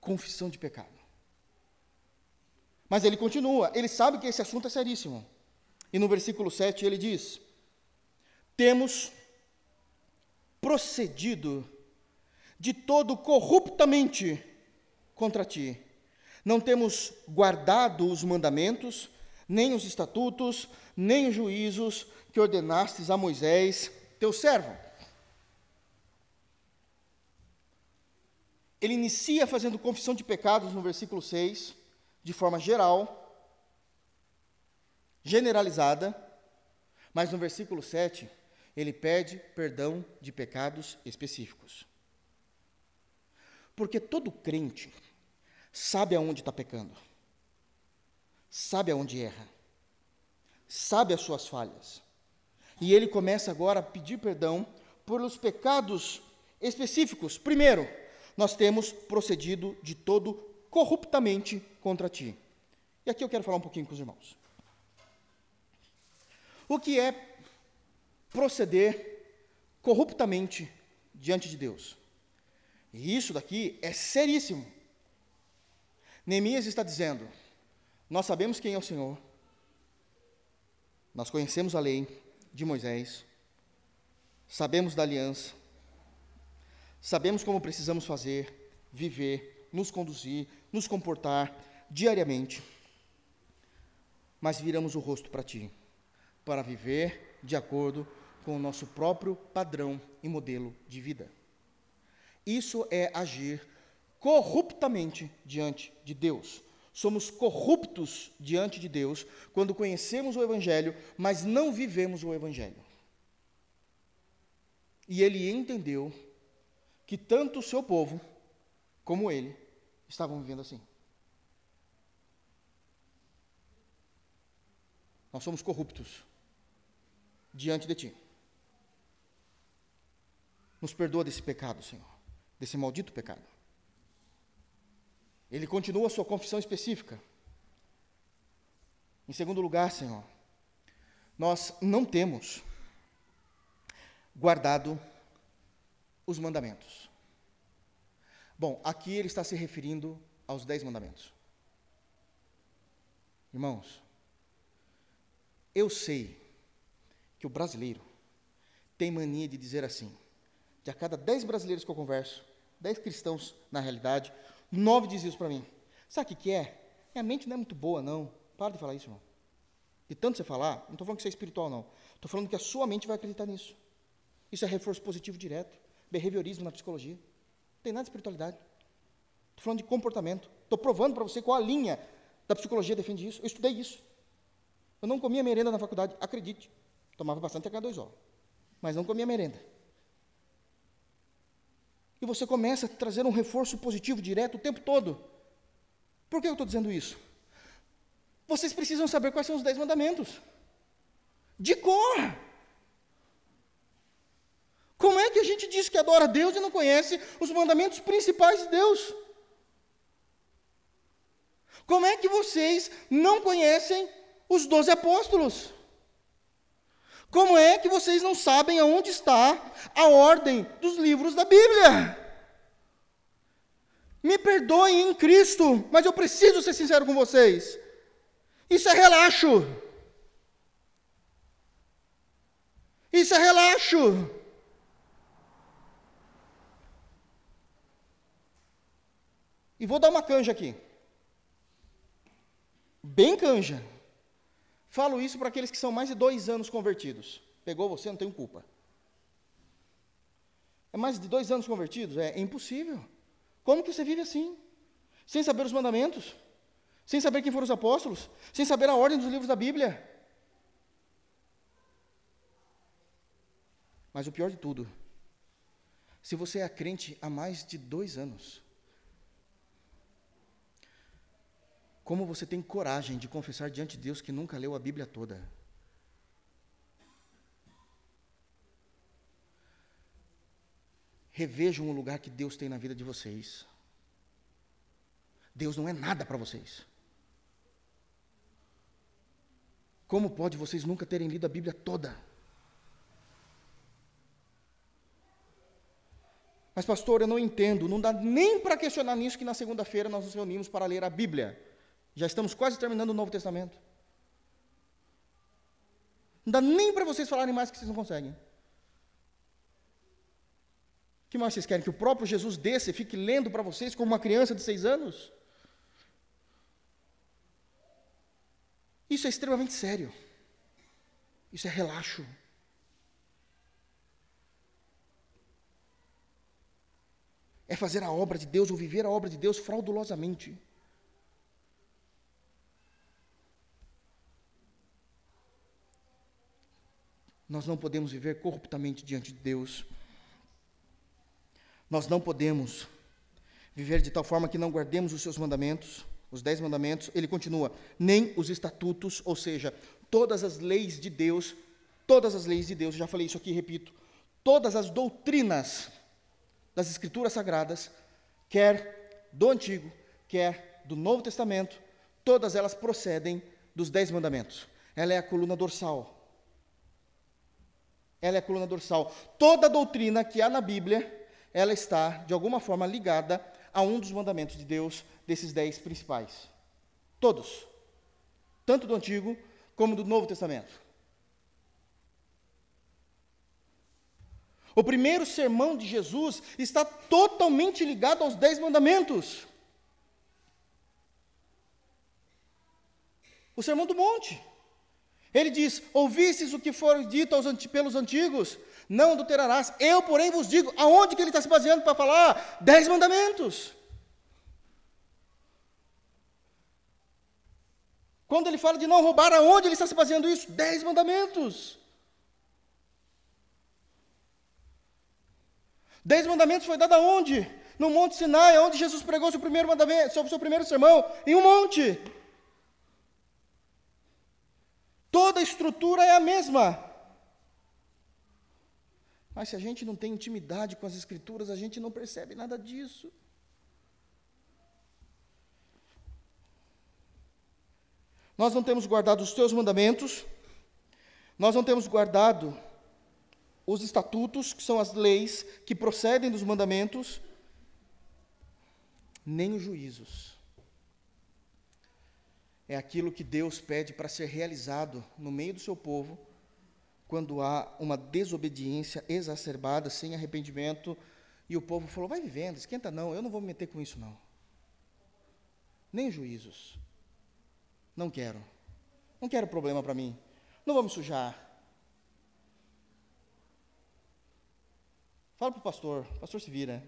Confissão de pecado. Mas ele continua, ele sabe que esse assunto é seríssimo. E no versículo 7 ele diz: Temos procedido de todo corruptamente contra ti. não temos guardado os mandamentos, nem os estatutos, nem os juízos que ordenastes a Moisés, teu servo. Ele inicia fazendo confissão de pecados no versículo 6, de forma geral, generalizada, mas no versículo 7, ele pede perdão de pecados específicos. Porque todo crente sabe aonde está pecando, sabe aonde erra, sabe as suas falhas. E ele começa agora a pedir perdão por os pecados específicos. Primeiro, nós temos procedido de todo corruptamente contra ti. E aqui eu quero falar um pouquinho com os irmãos. O que é proceder corruptamente diante de Deus? E isso daqui é seríssimo. Neemias está dizendo: Nós sabemos quem é o Senhor, nós conhecemos a lei de Moisés, sabemos da aliança, sabemos como precisamos fazer, viver, nos conduzir, nos comportar diariamente, mas viramos o rosto para Ti, para viver de acordo com o nosso próprio padrão e modelo de vida. Isso é agir corruptamente diante de Deus. Somos corruptos diante de Deus quando conhecemos o Evangelho, mas não vivemos o Evangelho. E ele entendeu que tanto o seu povo como ele estavam vivendo assim. Nós somos corruptos diante de Ti. Nos perdoa desse pecado, Senhor, desse maldito pecado. Ele continua a sua confissão específica. Em segundo lugar, Senhor, nós não temos guardado os mandamentos. Bom, aqui ele está se referindo aos dez mandamentos. Irmãos, eu sei que o brasileiro tem mania de dizer assim: de a cada dez brasileiros que eu converso, dez cristãos na realidade, nove diziam isso para mim. Sabe o que, que é? Minha mente não é muito boa, não. Para de falar isso, irmão. De tanto você falar, não estou falando que você é espiritual, não. Estou falando que a sua mente vai acreditar nisso. Isso é reforço positivo direto. Behaviorismo na psicologia. Não tem nada de espiritualidade. Estou falando de comportamento. Estou provando para você qual a linha da psicologia defende isso. Eu estudei isso. Eu não comia merenda na faculdade, acredite. Tomava bastante H2O. Mas não comia merenda. E você começa a trazer um reforço positivo direto o tempo todo. Por que eu estou dizendo isso? Vocês precisam saber quais são os dez mandamentos. De cor. Como é que a gente diz que adora Deus e não conhece os mandamentos principais de Deus? Como é que vocês não conhecem os doze apóstolos? Como é que vocês não sabem aonde está a ordem dos livros da Bíblia? Me perdoem em Cristo, mas eu preciso ser sincero com vocês. Isso é relaxo. Isso é relaxo. E vou dar uma canja aqui. Bem canja. Falo isso para aqueles que são mais de dois anos convertidos. Pegou você, não tenho culpa. É mais de dois anos convertidos? É, é impossível. Como que você vive assim? Sem saber os mandamentos? Sem saber quem foram os apóstolos? Sem saber a ordem dos livros da Bíblia? Mas o pior de tudo, se você é crente há mais de dois anos, Como você tem coragem de confessar diante de Deus que nunca leu a Bíblia toda? Revejam o lugar que Deus tem na vida de vocês. Deus não é nada para vocês. Como pode vocês nunca terem lido a Bíblia toda? Mas, pastor, eu não entendo, não dá nem para questionar nisso que na segunda-feira nós nos reunimos para ler a Bíblia. Já estamos quase terminando o Novo Testamento. Não dá nem para vocês falarem mais que vocês não conseguem. O que mais vocês querem? Que o próprio Jesus desça e fique lendo para vocês como uma criança de seis anos? Isso é extremamente sério. Isso é relaxo. É fazer a obra de Deus ou viver a obra de Deus fraudulosamente. Nós não podemos viver corruptamente diante de Deus. Nós não podemos viver de tal forma que não guardemos os seus mandamentos, os dez mandamentos. Ele continua, nem os estatutos, ou seja, todas as leis de Deus, todas as leis de Deus, já falei isso aqui, repito, todas as doutrinas das Escrituras Sagradas, quer do Antigo, quer do Novo Testamento, todas elas procedem dos dez mandamentos. Ela é a coluna dorsal ela é a coluna dorsal. Toda doutrina que há na Bíblia, ela está, de alguma forma, ligada a um dos mandamentos de Deus, desses dez principais. Todos. Tanto do Antigo como do Novo Testamento. O primeiro sermão de Jesus está totalmente ligado aos dez mandamentos. O sermão do monte. Ele diz: Ouvistes o que foi dito aos, pelos antigos, não adulterarás. Eu, porém, vos digo, aonde que ele está se baseando para falar? Dez mandamentos. Quando ele fala de não roubar, aonde ele está se baseando isso? Dez mandamentos. Dez mandamentos foi dado aonde? No Monte Sinai, onde Jesus pregou seu primeiro mandamento, seu, seu primeiro sermão, em um monte. Toda a estrutura é a mesma. Mas se a gente não tem intimidade com as Escrituras, a gente não percebe nada disso. Nós não temos guardado os teus mandamentos, nós não temos guardado os estatutos, que são as leis que procedem dos mandamentos, nem os juízos é aquilo que Deus pede para ser realizado no meio do seu povo, quando há uma desobediência exacerbada, sem arrependimento, e o povo falou: vai vivendo, esquenta não, eu não vou me meter com isso não. Nem juízos. Não quero. Não quero problema para mim. Não vou me sujar. Fala para o pastor, o pastor se vira.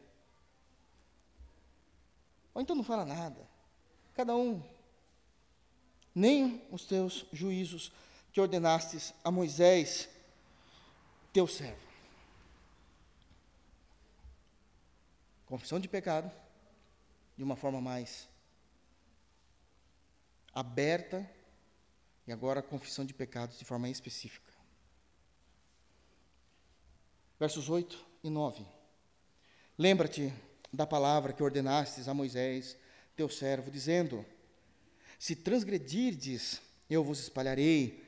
Ou então não fala nada. Cada um nem os teus juízos que ordenastes a Moisés, teu servo. Confissão de pecado, de uma forma mais aberta, e agora confissão de pecados de forma específica. Versos 8 e 9. Lembra-te da palavra que ordenastes a Moisés, teu servo, dizendo: se transgredirdes, eu vos espalharei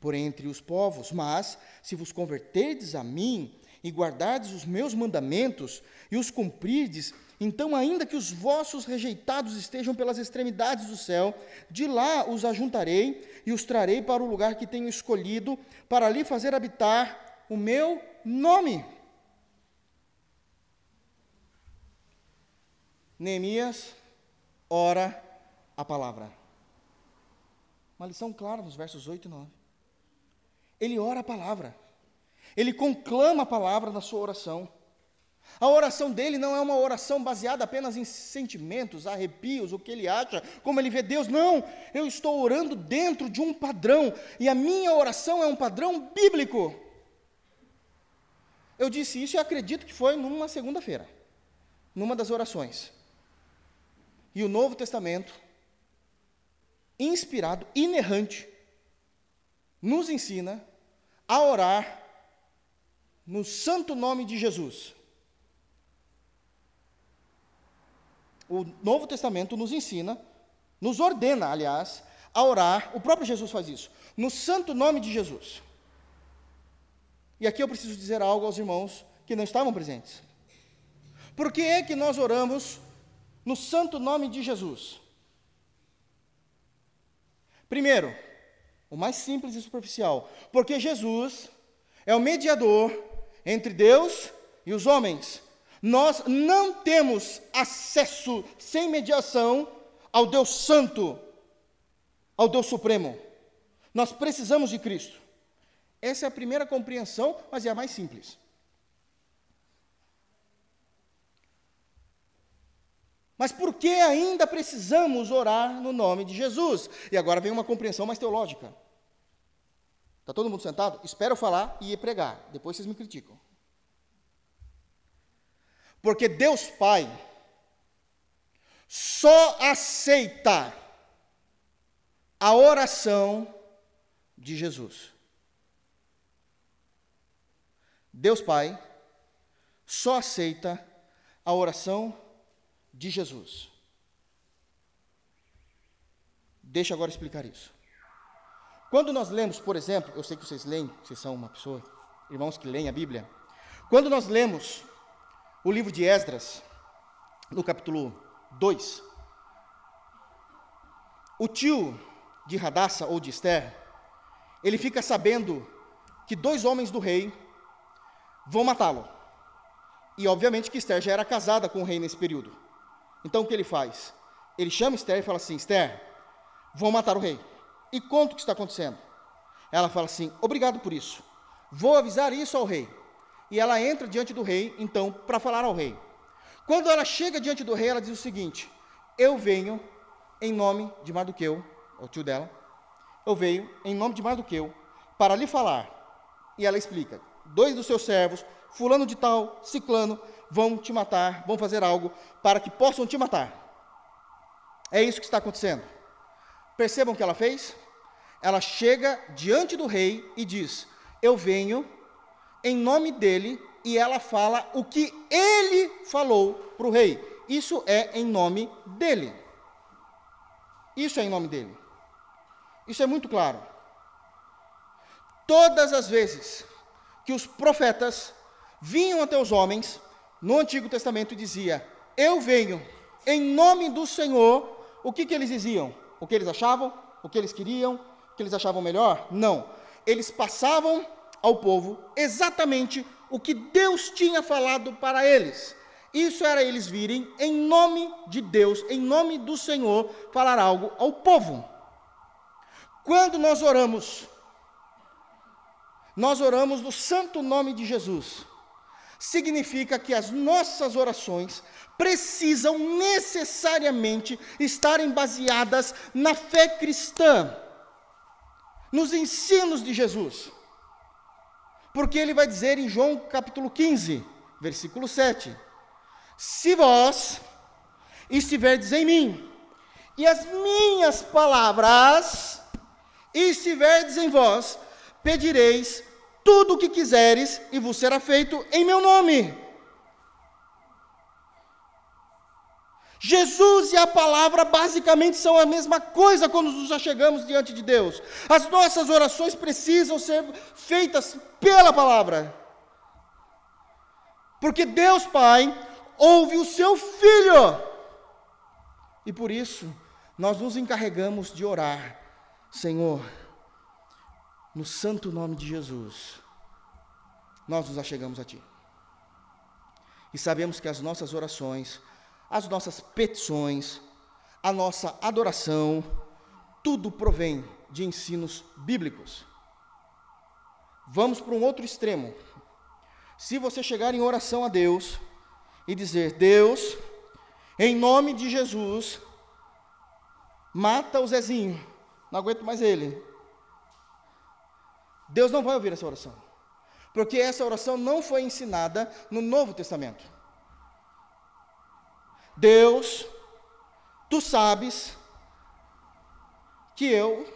por entre os povos, mas se vos converterdes a mim e guardardes os meus mandamentos e os cumprirdes, então, ainda que os vossos rejeitados estejam pelas extremidades do céu, de lá os ajuntarei e os trarei para o lugar que tenho escolhido, para ali fazer habitar o meu nome. Neemias ora a palavra. Uma lição clara nos versos 8 e 9. Ele ora a palavra. Ele conclama a palavra na sua oração. A oração dele não é uma oração baseada apenas em sentimentos, arrepios, o que ele acha, como ele vê Deus. Não, eu estou orando dentro de um padrão, e a minha oração é um padrão bíblico. Eu disse isso e acredito que foi numa segunda-feira, numa das orações. E o Novo Testamento inspirado, inerrante, nos ensina a orar no santo nome de Jesus. O Novo Testamento nos ensina, nos ordena, aliás, a orar, o próprio Jesus faz isso, no santo nome de Jesus. E aqui eu preciso dizer algo aos irmãos que não estavam presentes. Por que é que nós oramos no santo nome de Jesus? Primeiro, o mais simples e superficial, porque Jesus é o mediador entre Deus e os homens. Nós não temos acesso sem mediação ao Deus Santo, ao Deus Supremo. Nós precisamos de Cristo. Essa é a primeira compreensão, mas é a mais simples. Mas por que ainda precisamos orar no nome de Jesus? E agora vem uma compreensão mais teológica. Está todo mundo sentado? Espero falar e pregar. Depois vocês me criticam. Porque Deus Pai só aceita a oração de Jesus. Deus Pai só aceita a oração de Jesus. Deixa agora explicar isso. Quando nós lemos, por exemplo, eu sei que vocês leem, vocês são uma pessoa, irmãos que leem a Bíblia. Quando nós lemos o livro de Esdras, no capítulo 2, o tio de Radassa ou de Esther, ele fica sabendo que dois homens do rei vão matá-lo. E obviamente que Esther já era casada com o rei nesse período. Então o que ele faz? Ele chama Esther e fala assim: Esther, vão matar o rei. E conta o que está acontecendo. Ela fala assim: obrigado por isso. Vou avisar isso ao rei. E ela entra diante do rei, então, para falar ao rei. Quando ela chega diante do rei, ela diz o seguinte: Eu venho em nome de Mardoqueu, é o tio dela. Eu venho em nome de Mardoqueu para lhe falar. E ela explica: dois dos seus servos, fulano de tal, ciclano, vão te matar, vão fazer algo para que possam te matar. É isso que está acontecendo. Percebam o que ela fez? Ela chega diante do rei e diz: Eu venho em nome dele, e ela fala o que ele falou para o rei. Isso é em nome dele. Isso é em nome dele. Isso é muito claro. Todas as vezes que os profetas vinham até os homens no Antigo Testamento dizia: Eu venho em nome do Senhor. O que, que eles diziam? O que eles achavam? O que eles queriam? O que eles achavam melhor? Não. Eles passavam ao povo exatamente o que Deus tinha falado para eles. Isso era eles virem em nome de Deus, em nome do Senhor, falar algo ao povo. Quando nós oramos, nós oramos no santo nome de Jesus significa que as nossas orações precisam necessariamente estarem baseadas na fé cristã, nos ensinos de Jesus. Porque ele vai dizer em João capítulo 15, versículo 7: Se vós estiverdes em mim, e as minhas palavras estiverdes em vós, pedireis tudo o que quiseres e vos será feito em meu nome. Jesus e a palavra basicamente são a mesma coisa quando nos achegamos diante de Deus. As nossas orações precisam ser feitas pela palavra. Porque Deus Pai ouve o seu filho. E por isso, nós nos encarregamos de orar, Senhor, no santo nome de Jesus, nós nos achegamos a Ti. E sabemos que as nossas orações, as nossas petições, a nossa adoração, tudo provém de ensinos bíblicos. Vamos para um outro extremo. Se você chegar em oração a Deus e dizer: Deus, em nome de Jesus, mata o Zezinho, não aguento mais ele. Deus não vai ouvir essa oração. Porque essa oração não foi ensinada no Novo Testamento. Deus, tu sabes que eu,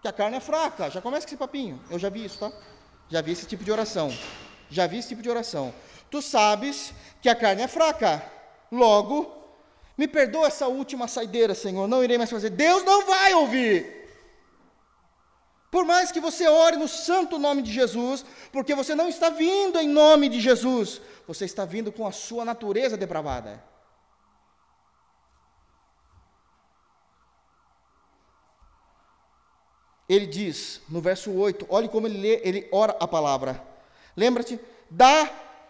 que a carne é fraca. Já começa com esse papinho. Eu já vi isso, tá? Já vi esse tipo de oração. Já vi esse tipo de oração. Tu sabes que a carne é fraca. Logo, me perdoa essa última saideira, Senhor. Não irei mais fazer. Deus não vai ouvir. Por mais que você ore no santo nome de Jesus, porque você não está vindo em nome de Jesus, você está vindo com a sua natureza depravada. Ele diz no verso 8, olhe como ele lê, ele ora a palavra. Lembra-te da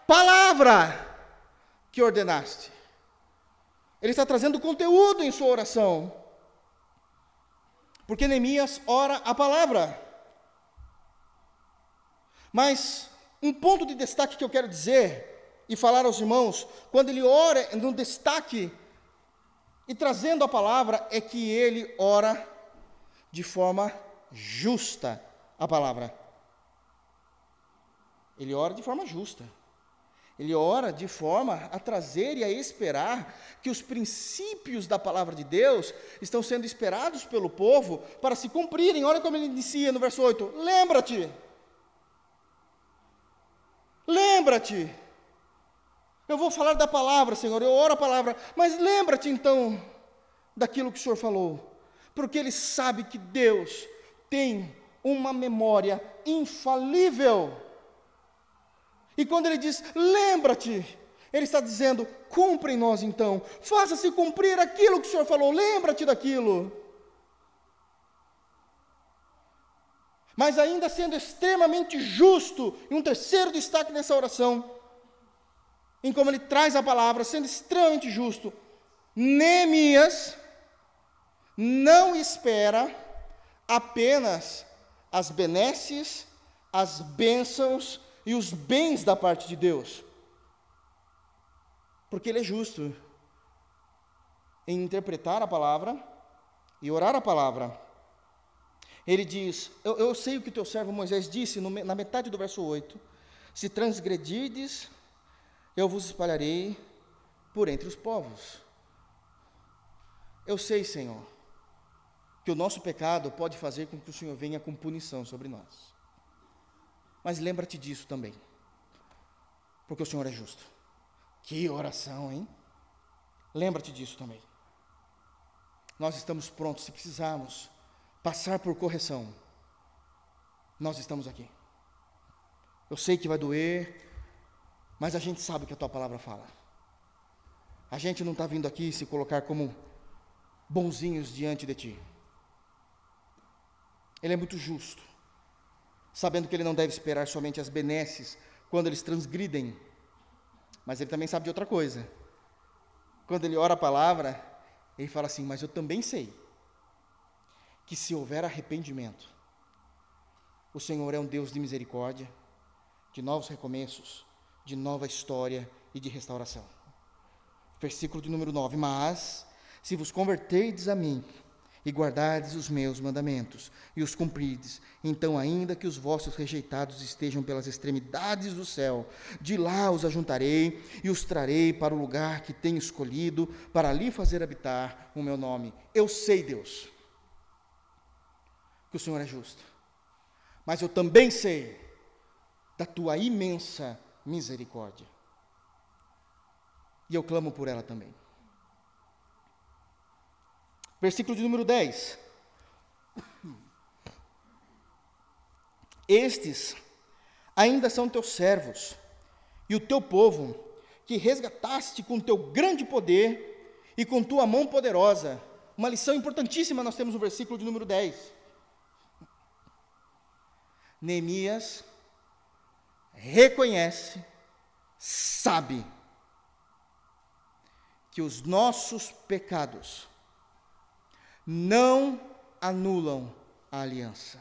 palavra que ordenaste. Ele está trazendo conteúdo em sua oração. Porque Neemias ora a palavra. Mas um ponto de destaque que eu quero dizer e falar aos irmãos, quando ele ora no destaque e trazendo a palavra, é que ele ora de forma justa a palavra. Ele ora de forma justa. Ele ora de forma a trazer e a esperar que os princípios da palavra de Deus estão sendo esperados pelo povo para se cumprirem. Olha como ele inicia no verso 8: Lembra-te. Lembra-te. Eu vou falar da palavra, Senhor, eu oro a palavra, mas lembra-te então daquilo que o Senhor falou, porque ele sabe que Deus tem uma memória infalível. E quando ele diz, lembra-te, ele está dizendo, cumpre em nós então, faça-se cumprir aquilo que o Senhor falou, lembra-te daquilo. Mas ainda sendo extremamente justo, e um terceiro destaque nessa oração, em como ele traz a palavra, sendo extremamente justo, Neemias não espera apenas as benesses, as bênçãos e os bens da parte de Deus. Porque Ele é justo em interpretar a palavra e orar a palavra. Ele diz: Eu, eu sei o que teu servo Moisés disse no, na metade do verso 8: Se transgredirdes, eu vos espalharei por entre os povos. Eu sei, Senhor, que o nosso pecado pode fazer com que o Senhor venha com punição sobre nós. Mas lembra-te disso também, porque o Senhor é justo. Que oração, hein? Lembra-te disso também. Nós estamos prontos, se precisarmos passar por correção, nós estamos aqui. Eu sei que vai doer, mas a gente sabe que a tua palavra fala. A gente não está vindo aqui se colocar como bonzinhos diante de ti. Ele é muito justo, sabendo que ele não deve esperar somente as benesses quando eles transgridem, mas ele também sabe de outra coisa. Quando ele ora a palavra, ele fala assim: Mas eu também sei que se houver arrependimento, o Senhor é um Deus de misericórdia, de novos recomeços, de nova história e de restauração. Versículo de número 9: Mas se vos converterdes a mim, e guardardes os meus mandamentos e os cumprirdes, então, ainda que os vossos rejeitados estejam pelas extremidades do céu, de lá os ajuntarei e os trarei para o lugar que tenho escolhido, para ali fazer habitar o meu nome. Eu sei, Deus, que o Senhor é justo, mas eu também sei da tua imensa misericórdia. E eu clamo por ela também. Versículo de número 10. Estes ainda são teus servos e o teu povo, que resgataste com teu grande poder e com tua mão poderosa. Uma lição importantíssima nós temos no versículo de número 10. Neemias reconhece, sabe que os nossos pecados não anulam a aliança.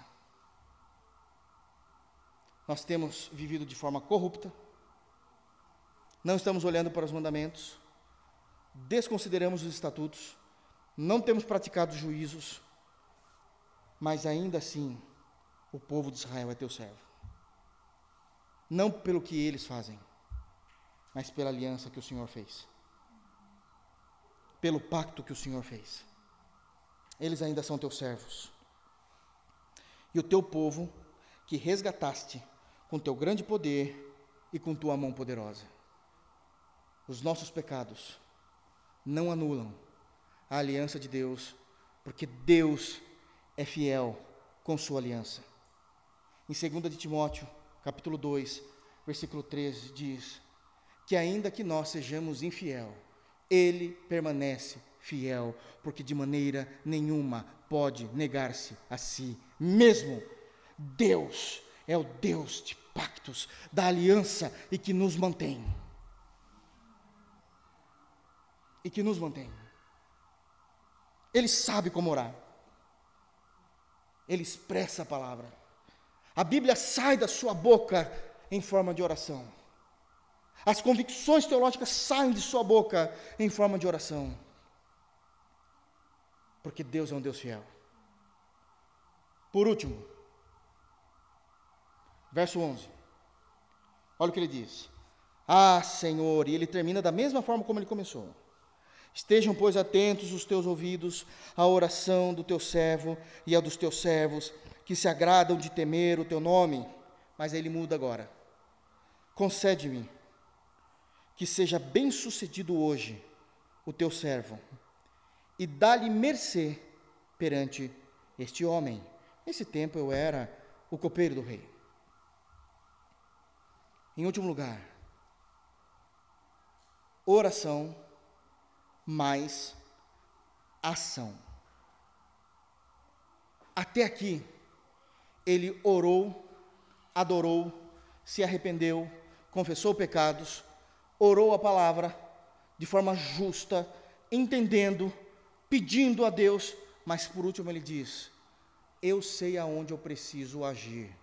Nós temos vivido de forma corrupta, não estamos olhando para os mandamentos, desconsideramos os estatutos, não temos praticado juízos, mas ainda assim o povo de Israel é teu servo. Não pelo que eles fazem, mas pela aliança que o Senhor fez, pelo pacto que o Senhor fez eles ainda são teus servos. E o teu povo, que resgataste com teu grande poder e com tua mão poderosa. Os nossos pecados não anulam a aliança de Deus, porque Deus é fiel com sua aliança. Em 2 de Timóteo, capítulo 2, versículo 13, diz: Que ainda que nós sejamos infiel, ele permanece fiel, porque de maneira nenhuma pode negar-se a si mesmo. Deus é o Deus de pactos, da aliança e que nos mantém. E que nos mantém. Ele sabe como orar. ele expressa a palavra. A Bíblia sai da sua boca em forma de oração. As convicções teológicas saem de sua boca em forma de oração. Porque Deus é um Deus fiel. Por último, verso 11. Olha o que ele diz. Ah, Senhor, e ele termina da mesma forma como ele começou. Estejam, pois, atentos os teus ouvidos à oração do teu servo e à dos teus servos, que se agradam de temer o teu nome. Mas ele muda agora. Concede-me que seja bem-sucedido hoje o teu servo, e dá-lhe mercê perante este homem. Nesse tempo eu era o copeiro do rei. Em último lugar, oração mais ação. Até aqui, ele orou, adorou, se arrependeu, confessou pecados, orou a palavra de forma justa, entendendo, pedindo a Deus, mas por último ele diz: Eu sei aonde eu preciso agir.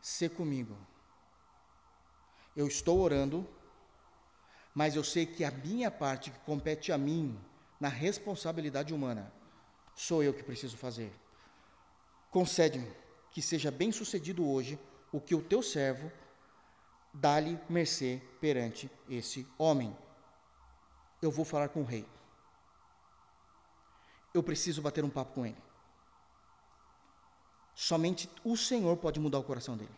Se comigo. Eu estou orando, mas eu sei que a minha parte que compete a mim, na responsabilidade humana, sou eu que preciso fazer. Concede-me que seja bem sucedido hoje o que o teu servo dá-lhe mercê perante esse homem. Eu vou falar com o rei. Eu preciso bater um papo com ele. Somente o Senhor pode mudar o coração dele.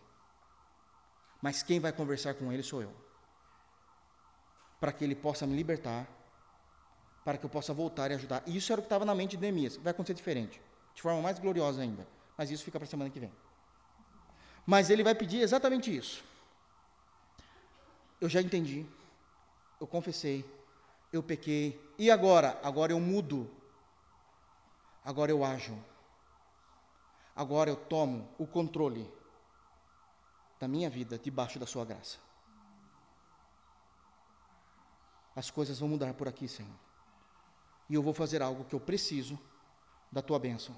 Mas quem vai conversar com ele sou eu. Para que ele possa me libertar, para que eu possa voltar e ajudar. E isso era o que estava na mente de Neemias. Vai acontecer diferente, de forma mais gloriosa ainda. Mas isso fica para a semana que vem. Mas ele vai pedir exatamente isso eu já entendi, eu confessei, eu pequei, e agora? Agora eu mudo, agora eu ajo, agora eu tomo o controle da minha vida debaixo da Sua graça. As coisas vão mudar por aqui, Senhor. E eu vou fazer algo que eu preciso da Tua bênção.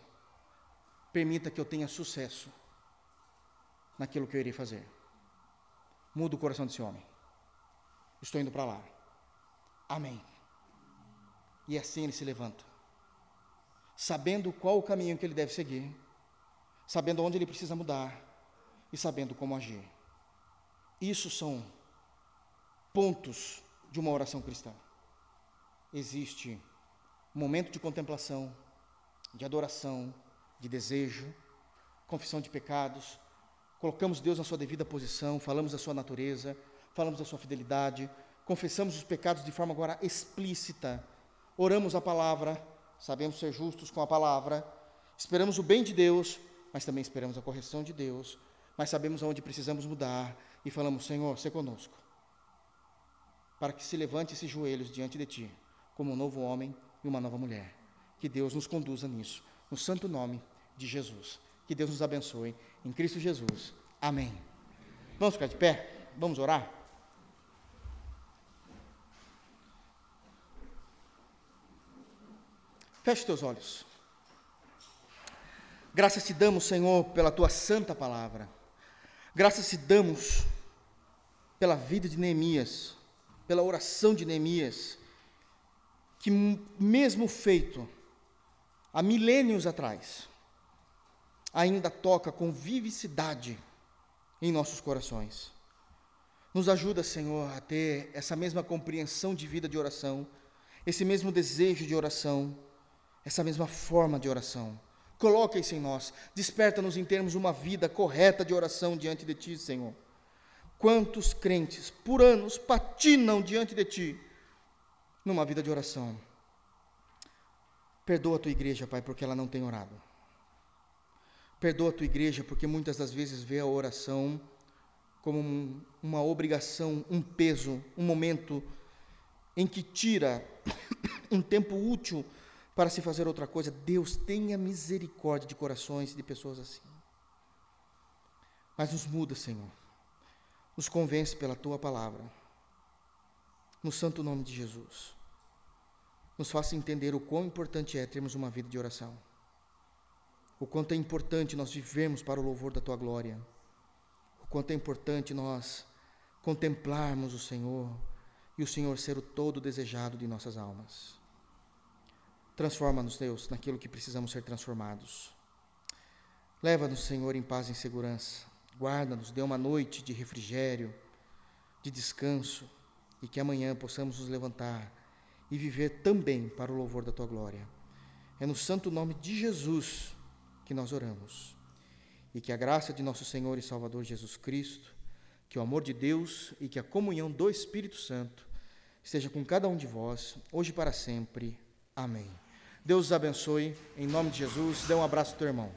Permita que eu tenha sucesso naquilo que eu irei fazer. Muda o coração desse homem. Estou indo para lá. Amém. E assim ele se levanta, sabendo qual o caminho que ele deve seguir, sabendo onde ele precisa mudar e sabendo como agir. Isso são pontos de uma oração cristã. Existe momento de contemplação, de adoração, de desejo, confissão de pecados, colocamos Deus na sua devida posição, falamos da sua natureza, falamos da sua fidelidade, confessamos os pecados de forma agora explícita, oramos a palavra, sabemos ser justos com a palavra, esperamos o bem de Deus, mas também esperamos a correção de Deus, mas sabemos aonde precisamos mudar e falamos: Senhor, se conosco, para que se levante esses joelhos diante de Ti, como um novo homem e uma nova mulher. Que Deus nos conduza nisso, no santo nome de Jesus. Que Deus nos abençoe em Cristo Jesus. Amém. Vamos ficar de pé? Vamos orar? Feche teus olhos. Graças te damos, Senhor, pela tua santa palavra. Graças te damos pela vida de Neemias, pela oração de Neemias, que mesmo feito há milênios atrás, ainda toca com vivicidade em nossos corações. Nos ajuda, Senhor, a ter essa mesma compreensão de vida de oração, esse mesmo desejo de oração essa mesma forma de oração. Coloca isso em nós. Desperta-nos em termos uma vida correta de oração diante de Ti, Senhor. Quantos crentes por anos patinam diante de Ti numa vida de oração. Perdoa a tua igreja, Pai, porque ela não tem orado. Perdoa a tua igreja porque muitas das vezes vê a oração como um, uma obrigação, um peso, um momento em que tira um tempo útil para se fazer outra coisa. Deus tenha misericórdia de corações e de pessoas assim. Mas nos muda, Senhor. Nos convence pela tua palavra. No santo nome de Jesus. nos faça entender o quão importante é termos uma vida de oração. O quanto é importante nós vivermos para o louvor da tua glória. O quanto é importante nós contemplarmos o Senhor e o Senhor ser o todo desejado de nossas almas. Transforma-nos, Deus, naquilo que precisamos ser transformados. Leva-nos, Senhor, em paz e em segurança. Guarda-nos, dê uma noite de refrigério, de descanso, e que amanhã possamos nos levantar e viver também para o louvor da tua glória. É no santo nome de Jesus que nós oramos. E que a graça de nosso Senhor e Salvador Jesus Cristo, que o amor de Deus e que a comunhão do Espírito Santo esteja com cada um de vós, hoje e para sempre. Amém. Deus os abençoe. Em nome de Jesus, dê um abraço ao teu irmão.